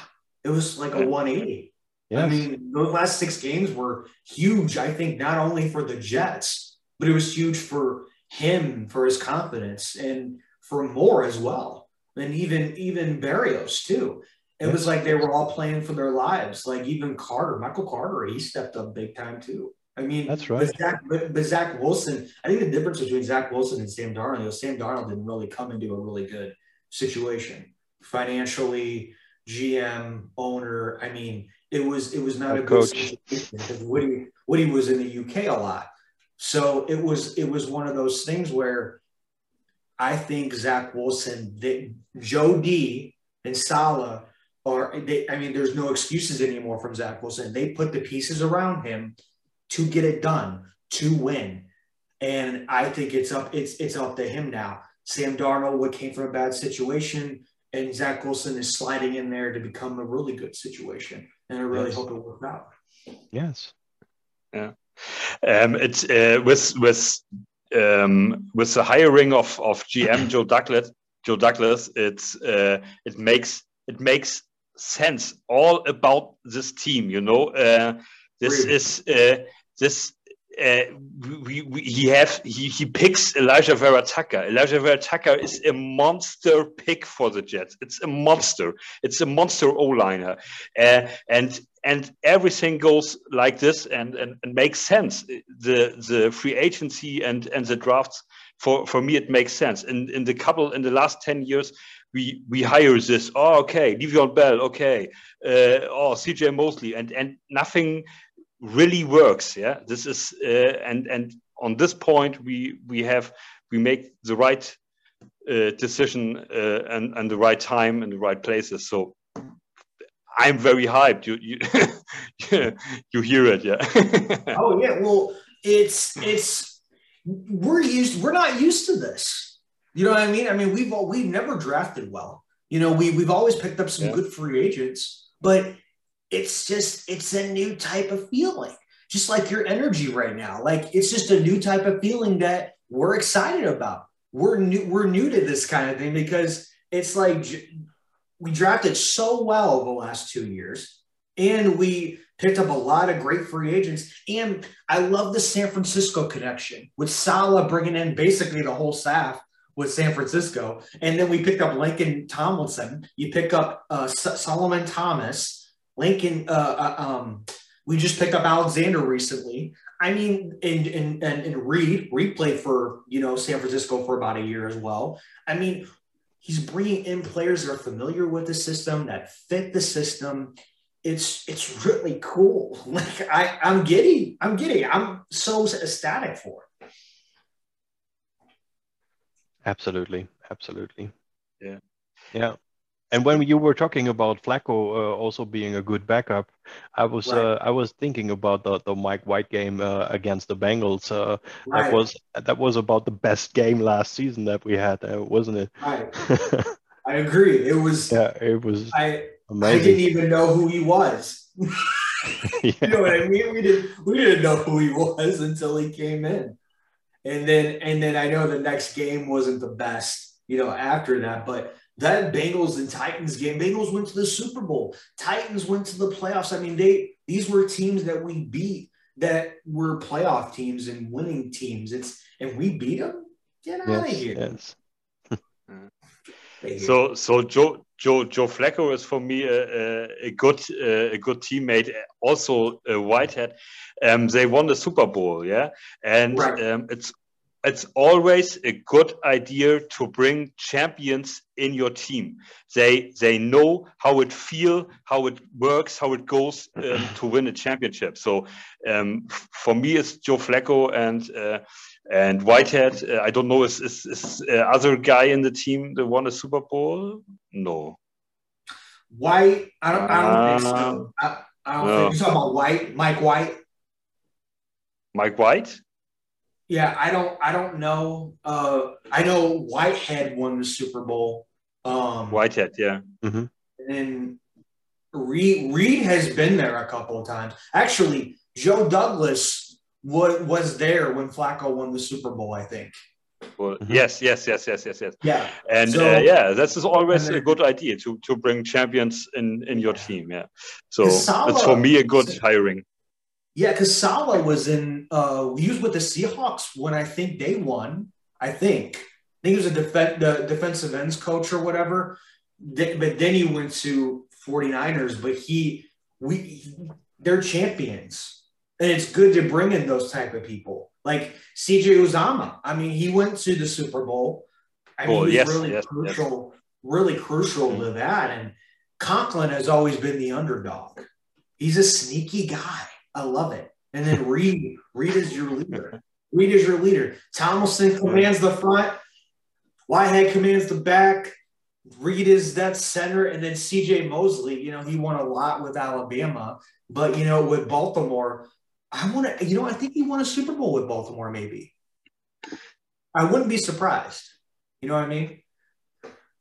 [SPEAKER 3] it was like a 180. Yes. I mean, those last six games were huge. I think not only for the Jets, but it was huge for him, for his confidence, and for more as well. And even even Barrios too. It yes. was like they were all playing for their lives. Like even Carter, Michael Carter, he stepped up big time too. I mean,
[SPEAKER 2] that's right.
[SPEAKER 3] But Zach, but, but Zach, Wilson, I think the difference between Zach Wilson and Sam Darnold is Sam Darnold didn't really come into a really good situation financially, GM, owner. I mean, it was it was not a, a good situation because Woody Woody was in the UK a lot, so it was it was one of those things where I think Zach Wilson, that Joe D and Saleh are. They, I mean, there's no excuses anymore from Zach Wilson. They put the pieces around him to get it done, to win. And I think it's up, it's it's up to him now. Sam Darnold what came from a bad situation, and Zach Wilson is sliding in there to become a really good situation. And I really yes. hope it works out.
[SPEAKER 2] Yes.
[SPEAKER 1] Yeah. Um, it's uh, with with um, with the hiring of of GM Joe Douglas. Joe Douglas, it's uh, it makes it makes sense all about this team. You know, uh, this really? is uh, this uh, we, we, he have he, he picks Alijah Vera-Tucker. Alijah Vera-Tucker is a monster pick for the Jets. It's a monster. It's a monster O-liner, uh, and and everything goes like this and, and and makes sense. The the free agency and and the drafts for for me it makes sense. In in the couple in the last ten years we we hire this. Oh, okay, Le'Veon Bell. Okay, uh, oh C.J. Mosley, and and nothing really works. Yeah, this is uh, and and on this point we we have we make the right uh, decision uh, and and the right time and the right places. So I'm very hyped. You you you hear it, yeah.
[SPEAKER 3] oh yeah. Well, it's it's we're used. We're not used to this. You know what I mean? I mean, we've all, we've never drafted well. You know, we we've always picked up some yeah. good free agents, but it's just it's a new type of feeling. Just like your energy right now, like it's just a new type of feeling that we're excited about. We're new. We're new to this kind of thing because it's like we drafted so well the last two years, and we picked up a lot of great free agents. And I love the San Francisco connection with Saleh bringing in basically the whole staff with San Francisco. And then we picked up Laken Tomlinson. You pick up uh, Solomon Thomas, Laken. Uh, uh, um, we just picked up Alexander recently. I mean, and, and, and, and Reed, Reed played for, you know, San Francisco for about a year as well. I mean, he's bringing in players that are familiar with the system, that fit the system. It's it's really cool. Like I, I'm giddy. I'm giddy. I'm so ecstatic for it.
[SPEAKER 2] Absolutely, absolutely.
[SPEAKER 1] Yeah,
[SPEAKER 2] yeah. And when you were talking about Flacco uh, also being a good backup, I was right. uh, I was thinking about the, the Mike White game uh, against the Bengals. Uh, right. That was that was about the best game last season that we had, uh, wasn't it?
[SPEAKER 3] Right. I agree. It was.
[SPEAKER 2] Yeah, it was.
[SPEAKER 3] I amazing. I didn't even know who he was. yeah. You know what I mean? We didn't we didn't know who he was until he came in, and then and then I know the next game wasn't the best. You know, after that, but that Bengals and Titans game, Bengals went to the Super Bowl. Titans went to the playoffs. I mean, they these were teams that we beat that were playoff teams and winning teams. It's and we beat them. Get out yes, of here.
[SPEAKER 1] Yes. so so Joe Joe Joe Flacco is for me a, a, a good uh, a good teammate. Also a Whitehead. Um, they won the Super Bowl, yeah, and right. um, it's it's always a good idea to bring champions in your team. They they know how it feel, how it works, how it goes um, to win a championship. So um, for me, it's Joe Flacco and uh, and Whitehead. Uh, I don't know is is, is uh, other guy in the team that won a Super Bowl? No.
[SPEAKER 3] White, I don't, I don't think so. I, I don't no. think you're talking about White, Mike White.
[SPEAKER 1] Mike White.
[SPEAKER 3] Yeah, I don't I don't know. Uh I know Whitehead won the Super Bowl. Um
[SPEAKER 1] Whitehead, yeah.
[SPEAKER 2] Mm-hmm.
[SPEAKER 3] And Reed Reed has been there a couple of times. Actually, Joe Douglas was was there when Flacco won the Super Bowl, I think.
[SPEAKER 1] Well, mm-hmm. yes, yes, yes, yes, yes, yes.
[SPEAKER 3] Yeah,
[SPEAKER 1] and so, uh, yeah, this is always then, a good idea to to bring champions in in your team. Yeah, so it's for me a good hiring.
[SPEAKER 3] Yeah, because Saleh was in. Uh, he was with the Seahawks when I think they won. I think. I think he was a def- the defensive ends coach or whatever. But then he went to 49ers. But he, we, they're champions, and it's good to bring in those type of people like CJ Uzomah. I mean, he went to the Super Bowl. I mean, oh, he's yes, really yes, crucial, yes. really crucial to that. And Conklin has always been the underdog. He's a sneaky guy. I love it. And then Reed, Reed is your leader. Reed is your leader. Tomlinson commands the front. Whitehead commands the back. Reed is that center. And then CJ Mosley, you know, he won a lot with Alabama. But, you know, with Baltimore, I want to, you know, I think he won a Super Bowl with Baltimore, maybe. I wouldn't be surprised. You know what I mean?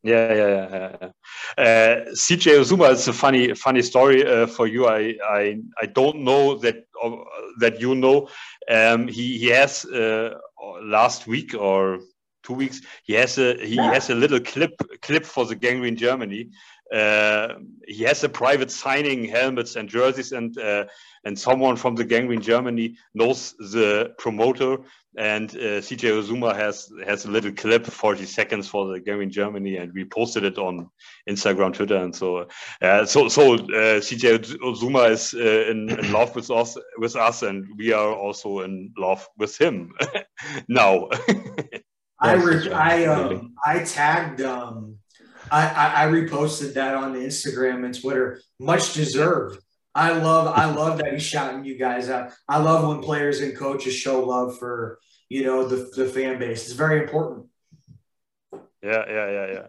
[SPEAKER 1] Yeah, yeah, yeah. yeah. Uh, CJ Uzomah is a funny, funny story uh, for you. I, I, I don't know that uh, that you know. Um, he he has uh, last week or two weeks. He has a he yeah. has a little clip clip for the Gang Green Germany. Uh, he has a private signing helmets and jerseys and uh, and someone from the Gang Green Germany knows the promoter and uh, CJ Uzomah has has a little clip, 40 seconds for the game in Germany, and we posted it on Instagram, Twitter, and so uh, so so uh, CJ Uzomah is uh, in, in, love with us with us, and we are also in love with him now.
[SPEAKER 3] I re- I um, I tagged um, I, I, I reposted that on Instagram and Twitter. Much deserved. I love I love that he's shouting you guys out. I love when players and coaches show love for you know the, the fan base. It's very important.
[SPEAKER 1] Yeah, yeah, yeah, yeah.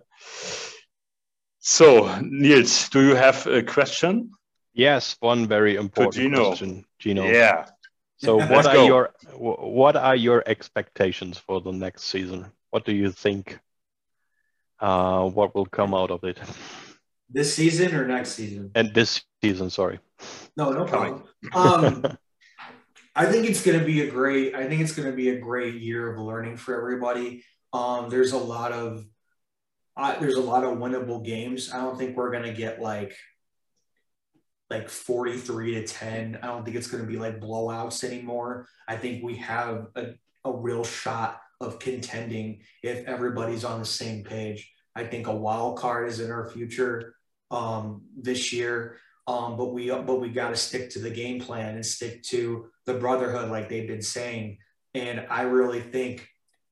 [SPEAKER 1] So Niels, do you have a question?
[SPEAKER 2] Yes, one very important Gino. question, Gino.
[SPEAKER 1] Yeah.
[SPEAKER 2] So what are go. your what are your expectations for the next season? What do you think? Uh, what will come out of it?
[SPEAKER 3] This season or next season?
[SPEAKER 2] And this season, sorry.
[SPEAKER 3] No, no problem. Um, I think it's going to be a great. I think it's going to be a great year of learning for everybody. Um, there's a lot of uh, there's a lot of winnable games. I don't think we're going to get like like 43 to 10. I don't think it's going to be like blowouts anymore. I think we have a, a real shot of contending if everybody's on the same page. I think a wild card is in our future um, this year. Um, but we but we got to stick to the game plan and stick to the brotherhood, like they've been saying. And I really think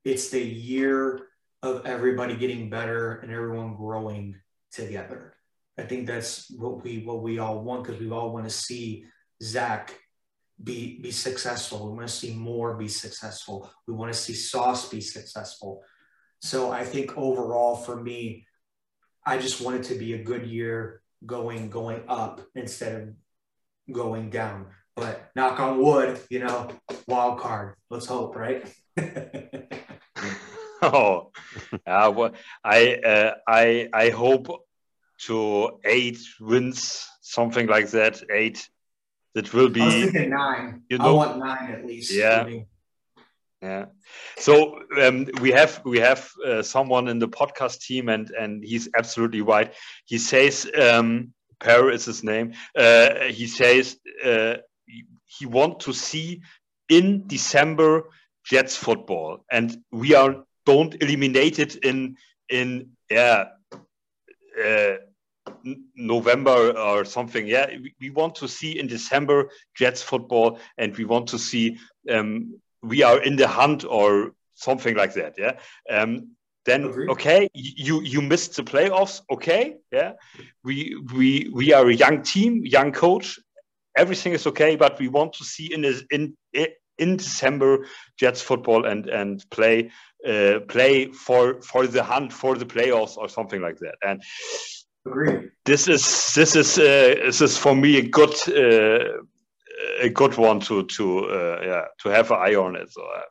[SPEAKER 3] it's the year of everybody getting better and everyone growing together. I think that's what we what we all want because we all want to see Zach be be successful. We want to see more be successful. We want to see Sauce be successful. So I think overall for me, I just want it to be a good year going going up instead of going down. But knock on wood, you know, wild card. Let's hope, right?
[SPEAKER 1] oh, uh, well, I uh, I I hope to eight wins, something like that. Eight. That will be. I
[SPEAKER 3] was thinking nine. You know, I want nine at least.
[SPEAKER 1] Yeah. Yeah. So um, we have we have uh, someone in the podcast team, and and he's absolutely right. He says um, Per is his name. Uh, he says uh, he want to see in December Jets football, and we are don't eliminate it in in yeah uh, November or something. Yeah, we, want to see in December Jets football, and we want to see um, we are in the hunt or something like that. Yeah. Um, then okay, you you missed the playoffs. Okay, yeah, we we we are a young team, young coach. Everything is okay, but we want to see in in in December Jets football and and play uh, play for for the hunt for the playoffs or something like that. And
[SPEAKER 3] Agreed.
[SPEAKER 1] this is this is uh, this is for me a good uh, a good one to to uh, yeah to have an eye on it. So uh,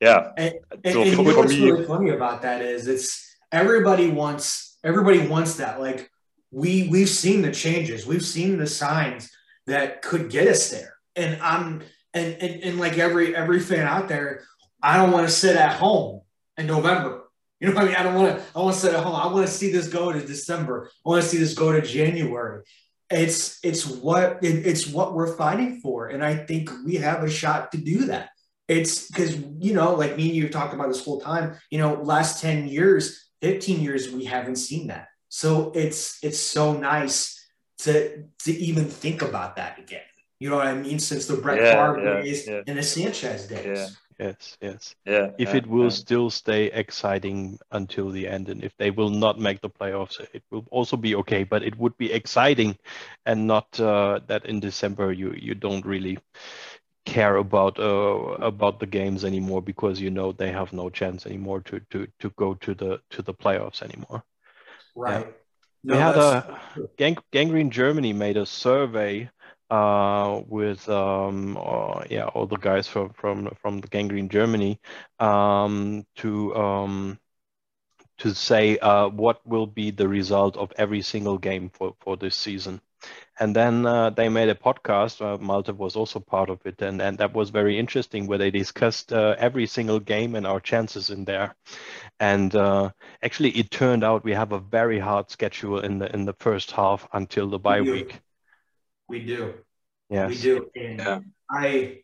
[SPEAKER 1] yeah.
[SPEAKER 3] And, so and, and what's me, really funny about that is it's everybody wants everybody wants that. Like we we've seen the changes, we've seen the signs that could get us there. And I'm and and, and like every every fan out there, I don't want to sit at home in November. You know what I mean? I don't want to. I want to sit at home. I want to see this go to December. I want to see this go to January. It's it's what it, it's what we're fighting for, and I think we have a shot to do that. It's because you know, like me and you talked about this whole time. You know, last ten years, fifteen years, we haven't seen that. So it's it's so nice to to even think about that again. You know what I mean? Since the Brett yeah, Favre yeah, days yeah. and the Sanchez days.
[SPEAKER 2] Yes, yes.
[SPEAKER 1] Yeah.
[SPEAKER 2] If
[SPEAKER 1] yeah,
[SPEAKER 2] it will still stay exciting until the end, and if they will not make the playoffs, it will also be okay. But it would be exciting, and not uh, that in December you you don't really care about uh, about the games anymore because you know they have no chance anymore to to to go to the to the playoffs anymore.
[SPEAKER 3] Right.
[SPEAKER 2] Yeah. No, we had a Gang, Gangrene Germany made a survey uh, with um, uh, yeah all the guys from from from the Gang Green Germany um, to um, to say uh, what will be the result of every single game for for this season. And then uh, they made a podcast. Uh, Malte was also part of it, and, and that was very interesting, where they discussed uh, every single game and our chances in there. And uh, actually, it turned out we have a very hard schedule in the in the first half until the bye week.
[SPEAKER 3] We do.
[SPEAKER 2] Yes.
[SPEAKER 3] We do. And yeah. I,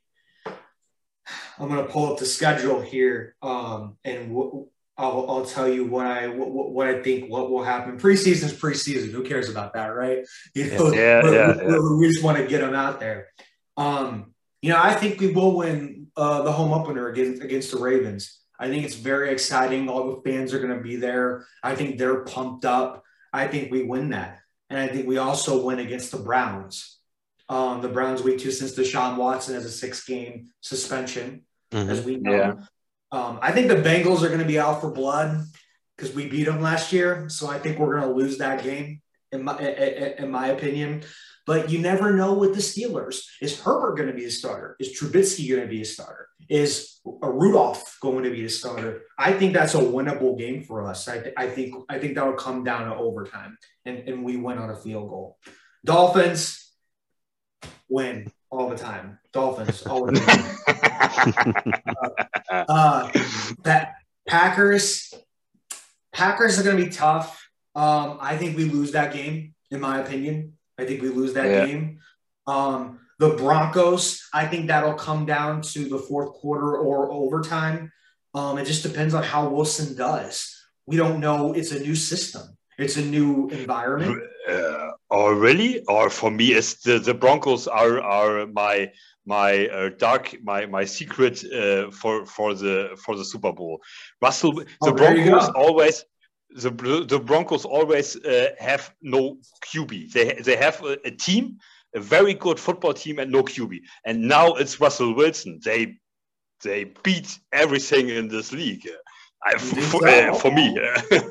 [SPEAKER 3] I'm going to pull up the schedule here, um, and w- I'll, I'll tell you what I what, what I think what will happen. Preseason is preseason. Who cares about that, right? You know,
[SPEAKER 1] yeah, we, yeah,
[SPEAKER 3] we, we, we just want to get them out there. Um, you know, I think we will win uh, the home opener against against the Ravens. I think it's very exciting. All the fans are going to be there. I think they're pumped up. I think we win that. And I think we also win against the Browns. Um, the Browns week two since Deshaun Watson has a six game suspension, mm-hmm. as we know. Yeah. Um, I think the Bengals are going to be out for blood because we beat them last year. So I think we're going to lose that game, in my in my opinion. But you never know with the Steelers. Is Herbert going to be a starter? Is Trubisky going to be a starter? Is a Rudolph going to be a starter? I think that's a winnable game for us. I, th- I think I think that will come down to overtime, and, and we win on a field goal. Dolphins win all the time. Dolphins all the time. uh, uh, that Packers Packers are going to be tough. Um, I think we lose that game, in my opinion. I think we lose that yeah. game. Um, the Broncos, I think that'll come down to the fourth quarter or overtime. Um, it just depends on how Wilson does. We don't know. It's a new system. It's a new environment.
[SPEAKER 1] Uh, oh, really? Or for me, it's the, the Broncos are are my my uh, dark my my secret uh, for for the for the Super Bowl. Russell, the oh, Broncos always the the Broncos always uh, have no QB. They they have a, a, team, a very good football team, and no QB. And now it's Russell Wilson. They they beat everything in this league. I, for, uh, for, me,
[SPEAKER 3] okay.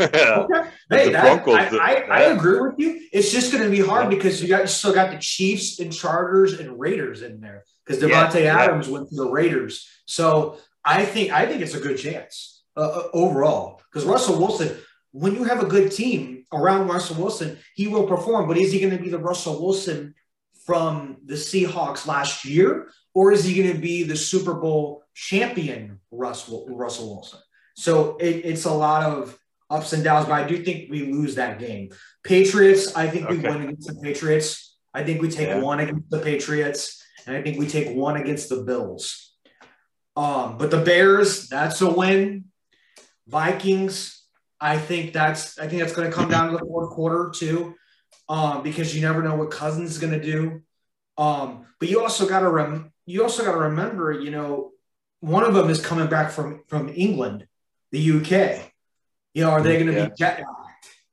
[SPEAKER 3] hey, that, Broncos, I, I, I, agree with you. It's just going to be hard yeah. because you got you still got the Chiefs and Chargers and Raiders in there because Davante yeah, Adams yeah. went to the Raiders. So I think I think it's a good chance uh, uh overall because Russell Wilson when you have a good team around Russell Wilson, he will perform. But is he going to be the Russell Wilson from the Seahawks last year, or is he going to be the Super Bowl champion Russell, Russell Wilson? So it, it's a lot of ups and downs, but I do think we lose that game. Patriots, I think okay. we win against the Patriots. I think we take yeah. one against the Patriots, and I think we take one against the Bills. Um, but the Bears, that's a win. Vikings, I think that's I think that's going to come down to the fourth quarter too, um, because you never know what Cousins is going to do. Um, but you also got to rem- you also got to remember, you know, one of them is coming back from from England, the UK. You know, are they going to yeah. be jet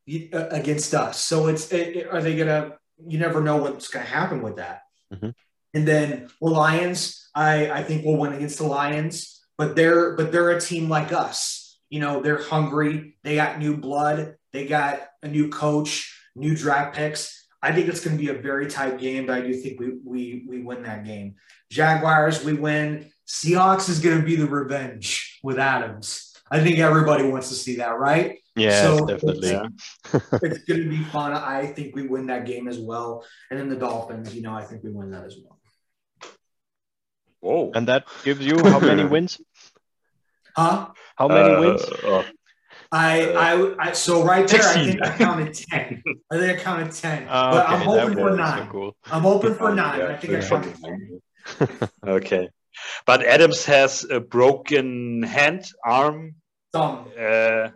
[SPEAKER 3] lagged against us? So it's it, are they going to? You never know what's going to happen with that. Mm-hmm. And then the Lions, I I think we'll win against the Lions, but they're but they're a team like us you know, they're hungry. They got new blood. They got a new coach, new draft picks. I think it's going to be a very tight game, but I do think we we we win that game. Jaguars, we win. Seahawks is going to be the revenge with Adams. I think everybody wants to see that, right?
[SPEAKER 2] Yeah, so definitely.
[SPEAKER 3] It's, it's going to be fun. I think we win that game as well. And then the Dolphins, you know, I think we win that as well.
[SPEAKER 2] Whoa. And that gives you how many wins?
[SPEAKER 3] Huh?
[SPEAKER 2] How many uh, wins? Uh,
[SPEAKER 3] I, I, I, so right there, 16. I think I counted 10. I think I counted 10. Uh, but okay, I'm hoping for nine. So cool. I'm hoping for nine. Yeah, I think I counted
[SPEAKER 1] 10. okay. But Adams has a broken hand, arm,
[SPEAKER 3] thumb.
[SPEAKER 1] Uh,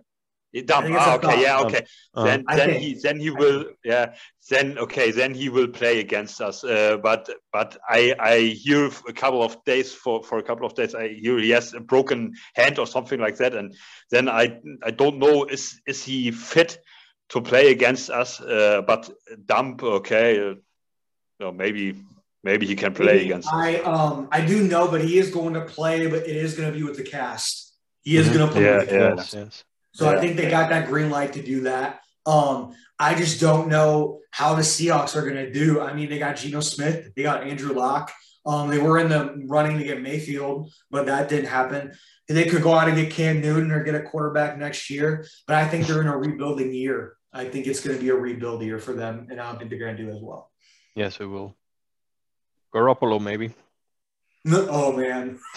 [SPEAKER 1] Dumb. Ah, okay, yeah, okay. Uh, then, then he, then he will, yeah. Then okay, then he will play against us. Uh, but, but I, I hear a couple of days for for a couple of days. I hear he has a broken hand or something like that, and then I, I don't know is is he fit to play against us? Uh, but dump, okay. Uh, maybe maybe he can play against.
[SPEAKER 3] I us. um I do know, but he is going to play, but it is going to be with the cast. He is mm-hmm. going to play. Yeah, yes, yes. So yeah. I think they got that green light to do that. Um, I just don't know how the Seahawks are going to do. I mean, they got Geno Smith, they got Andrew Luck. Um, they were in the running to get Mayfield, but that didn't happen. They could go out and get Cam Newton or get a quarterback next year, but I think they're in a rebuilding year. I think it's going to be a rebuild year for them, and I don't think they're going to do as well.
[SPEAKER 2] Yes, it will. Garoppolo, maybe.
[SPEAKER 3] Oh man.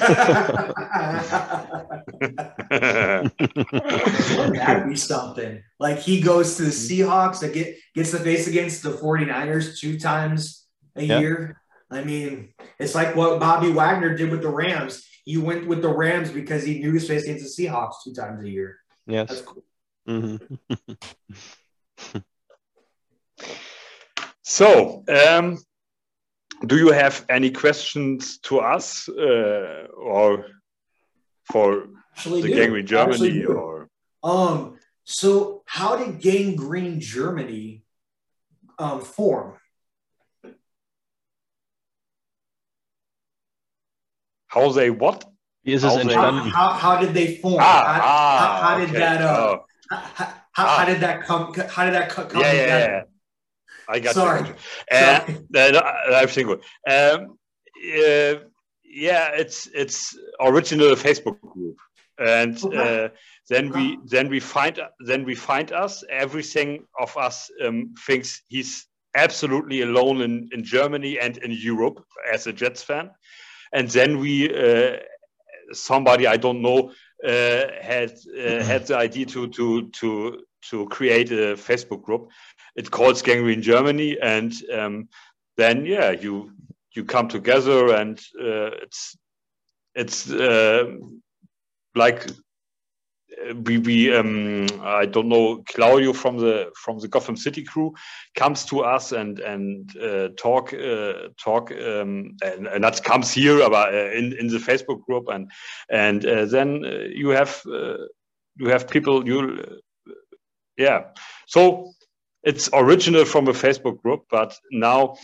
[SPEAKER 3] That'd be something. Like he goes to the Seahawks that get gets the face against the 49ers two times a yep. year. I mean, it's like what Bobby Wagner did with the Rams. He went with the Rams because he knew he was facing the Seahawks two times a year.
[SPEAKER 2] Yes. That's cool. Mm-hmm.
[SPEAKER 1] so um do you have any questions to us uh, or for
[SPEAKER 3] Actually,
[SPEAKER 1] the
[SPEAKER 3] do.
[SPEAKER 1] Gang Green
[SPEAKER 3] I actually
[SPEAKER 1] Germany or
[SPEAKER 3] Um, so how did Gang Green Germany um, form?
[SPEAKER 1] how they what?
[SPEAKER 2] Wie ist es
[SPEAKER 1] How they-
[SPEAKER 3] How, how, how did they form?
[SPEAKER 1] Ah,
[SPEAKER 3] how,
[SPEAKER 1] ah,
[SPEAKER 3] how, how did
[SPEAKER 1] okay.
[SPEAKER 3] that uh,
[SPEAKER 1] Oh,
[SPEAKER 3] how, how, how
[SPEAKER 1] Ah.
[SPEAKER 3] did that come how did that come
[SPEAKER 1] yeah, yeah,
[SPEAKER 3] together?
[SPEAKER 1] yeah. I got
[SPEAKER 3] Sorry.
[SPEAKER 1] you. Uh,
[SPEAKER 3] Sorry.
[SPEAKER 1] no, no, everything good. Um, uh, yeah, it's it's original Facebook group, and
[SPEAKER 3] Okay.
[SPEAKER 1] uh, then we then we find then we find us. Everything of us um, thinks he's absolutely alone in in Germany and in Europe as a Jets fan, and then we uh, somebody I don't know uh, had uh, had the idea to to to to create a Facebook group. It calls Gang Green Germany, and um, then yeah, you you come together, and uh, it's it's uh, like uh, we we um, I don't know Claudio from the from the Gotham City crew comes to us and and uh, talk uh, talk um, and, and that comes here about uh, in in the Facebook group and and uh, then uh, you have you have people you yeah so it's original from a Facebook group, but now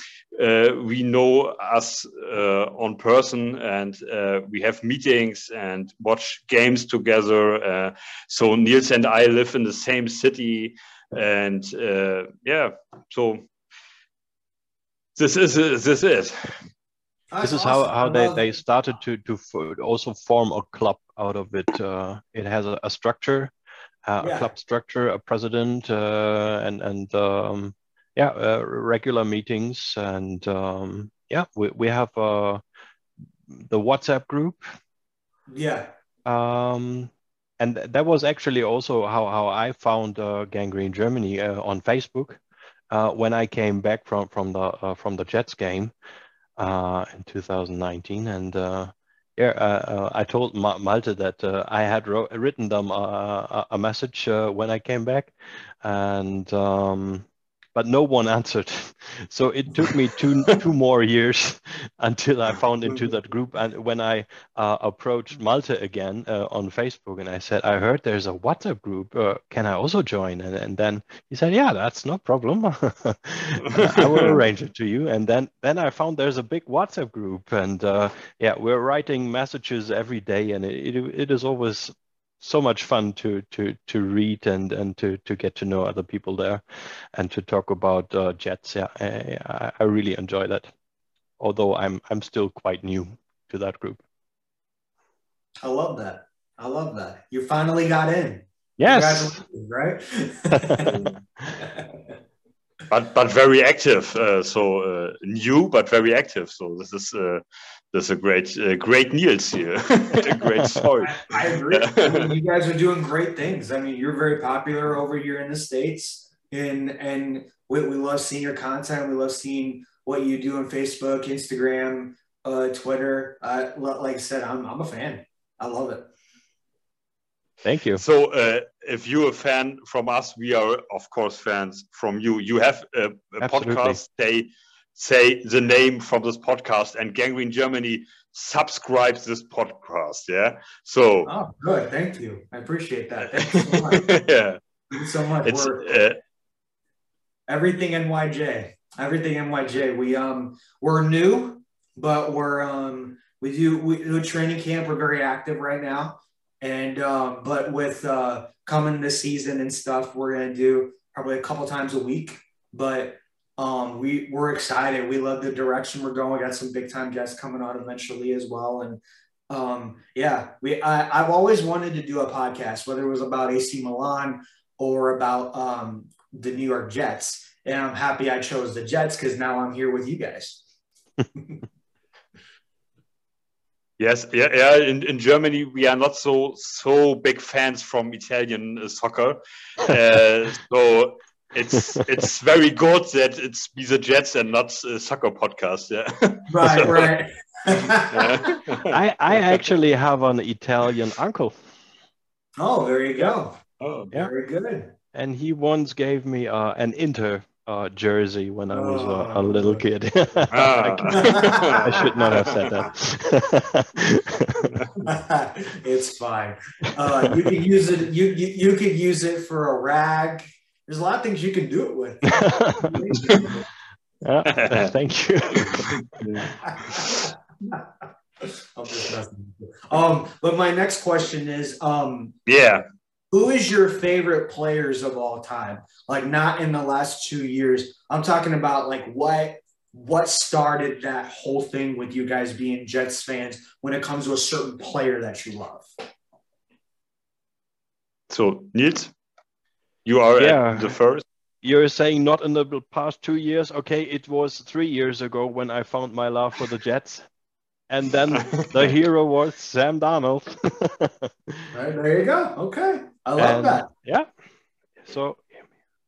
[SPEAKER 1] uh, we know us uh, on person and uh, we have meetings and watch games together. Uh, so Niels and I live in the same city, and uh, yeah, so this is this is.
[SPEAKER 2] This is how, how they, they started to, to also form a club out of it. Uh, it has a, a structure, uh,
[SPEAKER 3] Yeah.
[SPEAKER 2] a club structure, a president, uh, and and um, yeah, uh, regular meetings, and um, yeah, we we have uh, the WhatsApp group,
[SPEAKER 3] Yeah.
[SPEAKER 2] um, and that was actually also how how I found uh, Gang Green Germany uh, on Facebook uh, when I came back from from the uh, from the Jets game uh, in 2019, and uh, yeah, uh, uh, I told Ma- Malte that uh, I had written them a, a message uh, when I came back, and um, but no one answered. So it took me two two more years until I found into that group. And when I uh, approached Malte again uh, on Facebook, and I said, "I heard there's a WhatsApp group. Uh, can I also join?" And, and then he said, "Yeah, that's no problem. I will arrange it to you." And then then I found there's a big WhatsApp group, and uh, yeah, we're writing messages every day, and it, it, it is always so much fun to to to read and and to to get to know other people there and to talk about uh, jets yeah I, I- I really enjoy that although i'm i'm still quite new to that group
[SPEAKER 3] I love that. I love that. You finally got in.
[SPEAKER 2] yes
[SPEAKER 3] right?
[SPEAKER 1] but but very active. Uh, so uh, new, but very active. So this is uh, this is a great uh, great Niels here. a great story.
[SPEAKER 3] I, I agree. I mean, you guys are doing great things. I mean, you're very popular over here in the states, and and we, we love seeing your content. We love seeing what you do on Facebook, Instagram, uh, Twitter. Uh, like I said, I'm I'm a fan. I love it.
[SPEAKER 2] thank you
[SPEAKER 1] So uh, if you're a fan from us, we are of course fans from you. You have a, a podcast. They say the name from this podcast, and Gang Green Germany subscribes this podcast. Yeah. So
[SPEAKER 3] Oh, good. Thank you. I appreciate that. Thank you so much.
[SPEAKER 1] yeah,
[SPEAKER 3] Thank you so much.
[SPEAKER 1] it's
[SPEAKER 3] We're-
[SPEAKER 1] uh,
[SPEAKER 3] everything NYJ. Everything NYJ. We um we're new, but we're um we do we do a training camp. We're very active right now, and um but with uh coming this season and stuff, we're gonna do probably a couple times a week. But um we we're excited. We love the direction we're going. We got some big time guests coming on eventually as well, and um yeah we I, I've always wanted to do a podcast, whether it was about AC Milan or about um the New York Jets. And I'm happy I chose the Jets because now I'm here with you guys.
[SPEAKER 1] Yes, yeah, yeah. In, in Germany, we are not so so big fans from Italian uh, soccer, uh, so it's it's very good that it's be the Jets and not a soccer podcast. Yeah.
[SPEAKER 3] Right, right.
[SPEAKER 1] Yeah.
[SPEAKER 2] i i actually have an italian uncle
[SPEAKER 3] oh, there you go.
[SPEAKER 1] oh,
[SPEAKER 2] Yeah.
[SPEAKER 3] Very good.
[SPEAKER 2] and he once gave me uh, an inter uh, jersey when I was a, a little oh. kid. ah. I should not have said that.
[SPEAKER 3] it's fine. Uh, you can use it. You, you you could use it for a rag. There's a lot of things you can do it with.
[SPEAKER 2] yeah, thank you.
[SPEAKER 3] I'm just. Um, but my next question is, um,
[SPEAKER 1] yeah,
[SPEAKER 3] who is your favorite players of all time? Like not in the last two years. I'm talking about like what what started that whole thing with you guys being Jets fans when it comes to a certain player that you love.
[SPEAKER 1] So Nils, you are yeah. the first.
[SPEAKER 2] You're saying not in the past two years. Okay, it was three years ago when I found my love for the Jets and then the hero was Sam Darnold.
[SPEAKER 3] right, there you go. Okay, I love and, that.
[SPEAKER 2] Yeah, so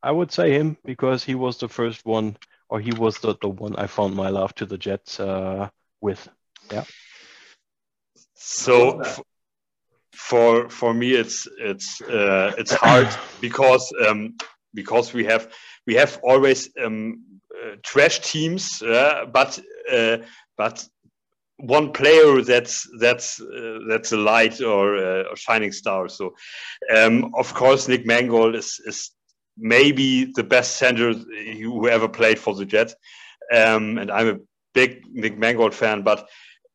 [SPEAKER 2] I would say him because he was the first one, or he was the, the one I found my love to the Jets uh, with. Yeah.
[SPEAKER 1] So for for me, it's it's uh, it's hard because um, because we have we have always um, uh, trash teams, uh, but uh, but one player that's that's uh, that's a light or uh, a shining star. So, um, of course, Nick Mangold is is maybe the best center who ever played for the Jets, um, and I'm a big Nick Mangold fan. But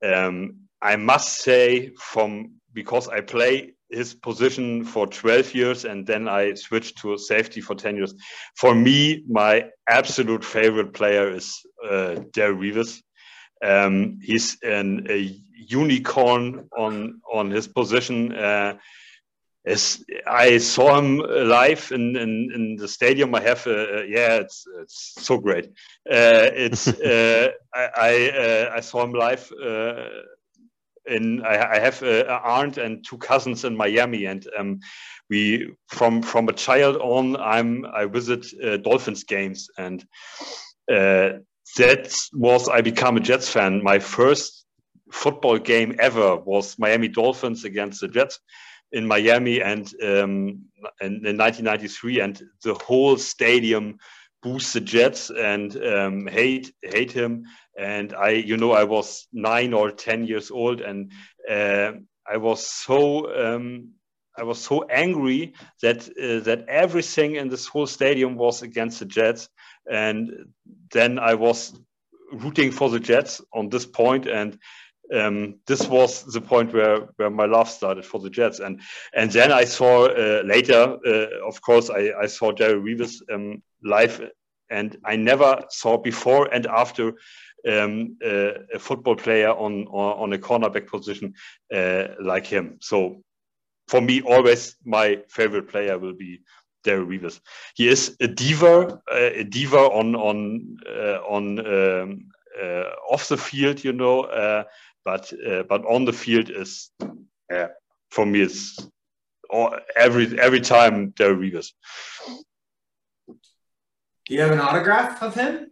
[SPEAKER 1] um, I must say, from because I play his position for 12 years and then I switched to safety for 10 years. For me, my absolute favorite player is uh, Darrelle Revis. Um, he's an, a unicorn on on his position. Uh, as I saw him live in, in, in the stadium, I have uh, yeah, it's it's so great. Uh, it's uh, I I, uh, I, saw him live. Uh, in I, I have an aunt and two cousins in Miami, and um, we from from a child on, I'm I visit Dolphins games, and that was I become a Jets fan. My first football game ever was Miami Dolphins against the Jets in Miami and um, in, in 1993, and the whole stadium boos the Jets and um, hate hate him. And I, you know, I was nine or ten years old, and uh, I was so um, I was so angry that uh, that everything in this whole stadium was against the Jets, and then I was rooting for the Jets on this point, and um, this was the point where where my love started for the Jets, and and then I saw uh, later, uh, of course, I, I saw Darrelle Revis um, live, and I never saw before and after um, uh, a football player on on, a cornerback position uh, like him. So for me, always my favorite player will be Darrelle Revis. He is a diva, uh, a diva on on uh, on um, uh, off the field, you know, uh, but uh, but on the field is for me it's all, every every time Darrelle Revis.
[SPEAKER 3] Do you have an autograph of him?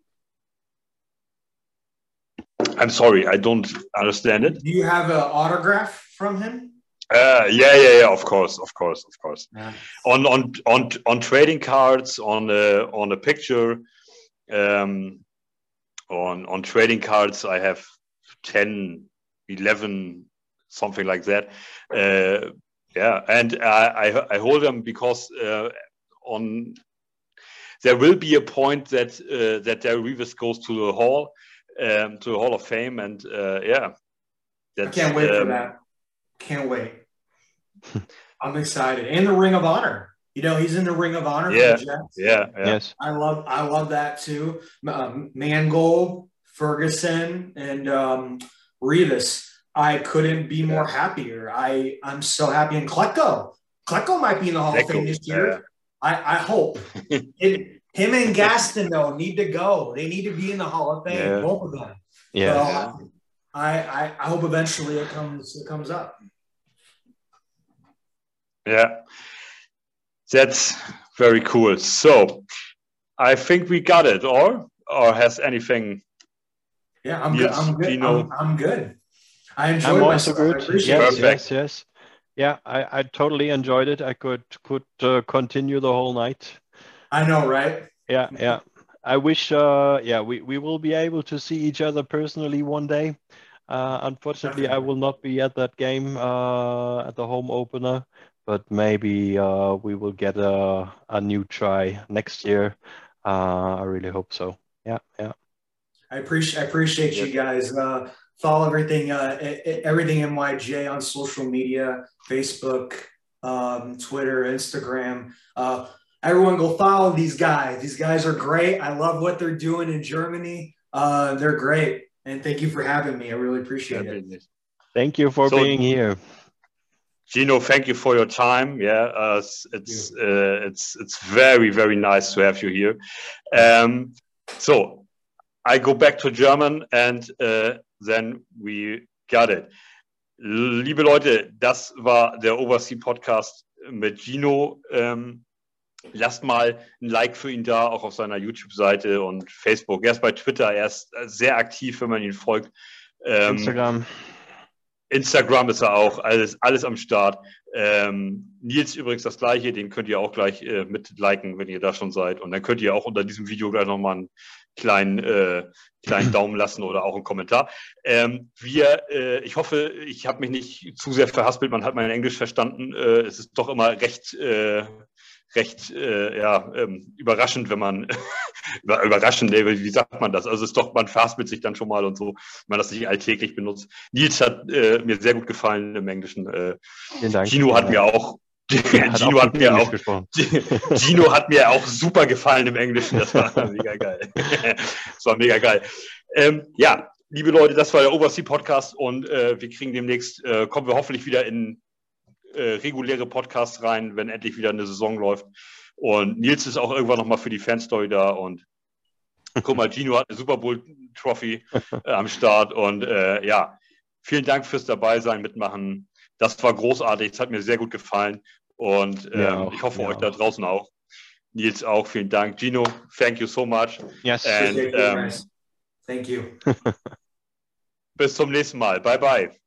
[SPEAKER 1] I'm sorry, I don't understand it.
[SPEAKER 3] Do you have an autograph from him?
[SPEAKER 1] Uh, yeah, yeah, yeah. Of course, of course, of course. Yeah. On on on on trading cards, on a on a picture, um, on on trading cards, I have 10, 11, something like that. Uh, yeah, and I, I, I hold them because uh, on there will be a point that uh, that Darrelle Revis goes to the hall, um, to the Hall of Fame, and uh, yeah,
[SPEAKER 3] I can't wait um, for that. Can't wait. I'm excited. And the Ring of Honor. You know, he's in the Ring of Honor
[SPEAKER 1] yeah, yeah, yeah,
[SPEAKER 2] Yes.
[SPEAKER 3] I love I love that too. Um, Mangold, Ferguson, and um, Revis. I couldn't be more happier. I I'm so happy. And Klecko. Klecko might be in the Hall of Fame this year. Yeah. I, I hope. it, him and Gastineau though need to go. They need to be in the Hall of Fame, yeah. both of them.
[SPEAKER 2] Yeah.
[SPEAKER 3] So I, I I hope eventually it comes it comes up.
[SPEAKER 1] Yeah, that's very cool. So I think we got it, or or has anything?
[SPEAKER 3] Yeah, I'm good. I'm good. I'm, I'm, good. I enjoyed
[SPEAKER 2] I'm
[SPEAKER 3] also
[SPEAKER 2] myself. good. Yes, yes, yes. Yeah, I, I totally enjoyed it. I could could uh, continue the whole night.
[SPEAKER 3] I know, right?
[SPEAKER 2] Yeah, yeah. I wish, uh, yeah, we, we will be able to see each other personally one day. Uh, unfortunately, I will not be at that game uh, at the home opener, but maybe uh, we will get a, a new try next year. Uh, I really hope so. Yeah, yeah.
[SPEAKER 3] I appreciate I appreciate you guys. Uh, follow everything uh, everything NYJ on social media, Facebook, um, Twitter, Instagram. Uh, everyone go follow these guys. These guys are great. I love what they're doing in Germany. Uh, they're great. And thank you for having me. I really appreciate it.
[SPEAKER 2] Thank you for so, being here.
[SPEAKER 1] Gino, thank you for your time. Yeah, uh, it's uh, it's it's very very nice to have you here. Um, so I go back to German and uh, then we got it. Liebe Leute, das war der Oversea Podcast mit Gino. Ähm, lasst mal ein Like für ihn da, auch auf seiner YouTube-Seite und Facebook. Er ist bei Twitter, er ist sehr aktiv, wenn man ihn folgt.
[SPEAKER 2] Ähm, Instagram.
[SPEAKER 1] Instagram ist er auch, alles, alles am Start. Ähm, Nils übrigens das gleiche, den könnt ihr auch gleich äh, mit liken, wenn ihr da schon seid. Und dann könnt ihr auch unter diesem Video gleich nochmal einen kleinen, äh, kleinen Daumen lassen oder auch einen Kommentar. Ähm, wir, äh, ich hoffe, ich habe mich nicht zu sehr verhaspelt, man hat mein Englisch verstanden. Äh, es ist doch immer recht äh, recht äh, ja, ähm, überraschend, wenn man überraschend, wie sagt man das? Also es ist doch, man verhaspelt sich dann schon mal und so, wenn man das nicht alltäglich benutzt. Nils hat äh, mir sehr gut gefallen im Englischen. Äh. Gino hat mir auch Gino hat, mir auch Gino hat mir auch super gefallen im Englischen. Das war mega geil. das war mega geil. Ähm, ja, liebe Leute, das war der Oversea Podcast und äh, wir kriegen demnächst, äh, kommen wir hoffentlich wieder in äh, reguläre Podcasts rein, wenn endlich wieder eine Saison läuft. Und Nils ist auch irgendwann nochmal für die Fanstory da und guck mal, Gino hat eine Super Bowl Trophy äh, am Start und äh, ja, vielen Dank fürs dabei sein, mitmachen. Das war großartig, es hat mir sehr gut gefallen und ähm, ich hoffe euch auch. da draußen auch. Nils auch, vielen Dank. Gino, thank you so much.
[SPEAKER 3] Yes. And, um, thank you.
[SPEAKER 1] bis zum nächsten Mal. Bye bye.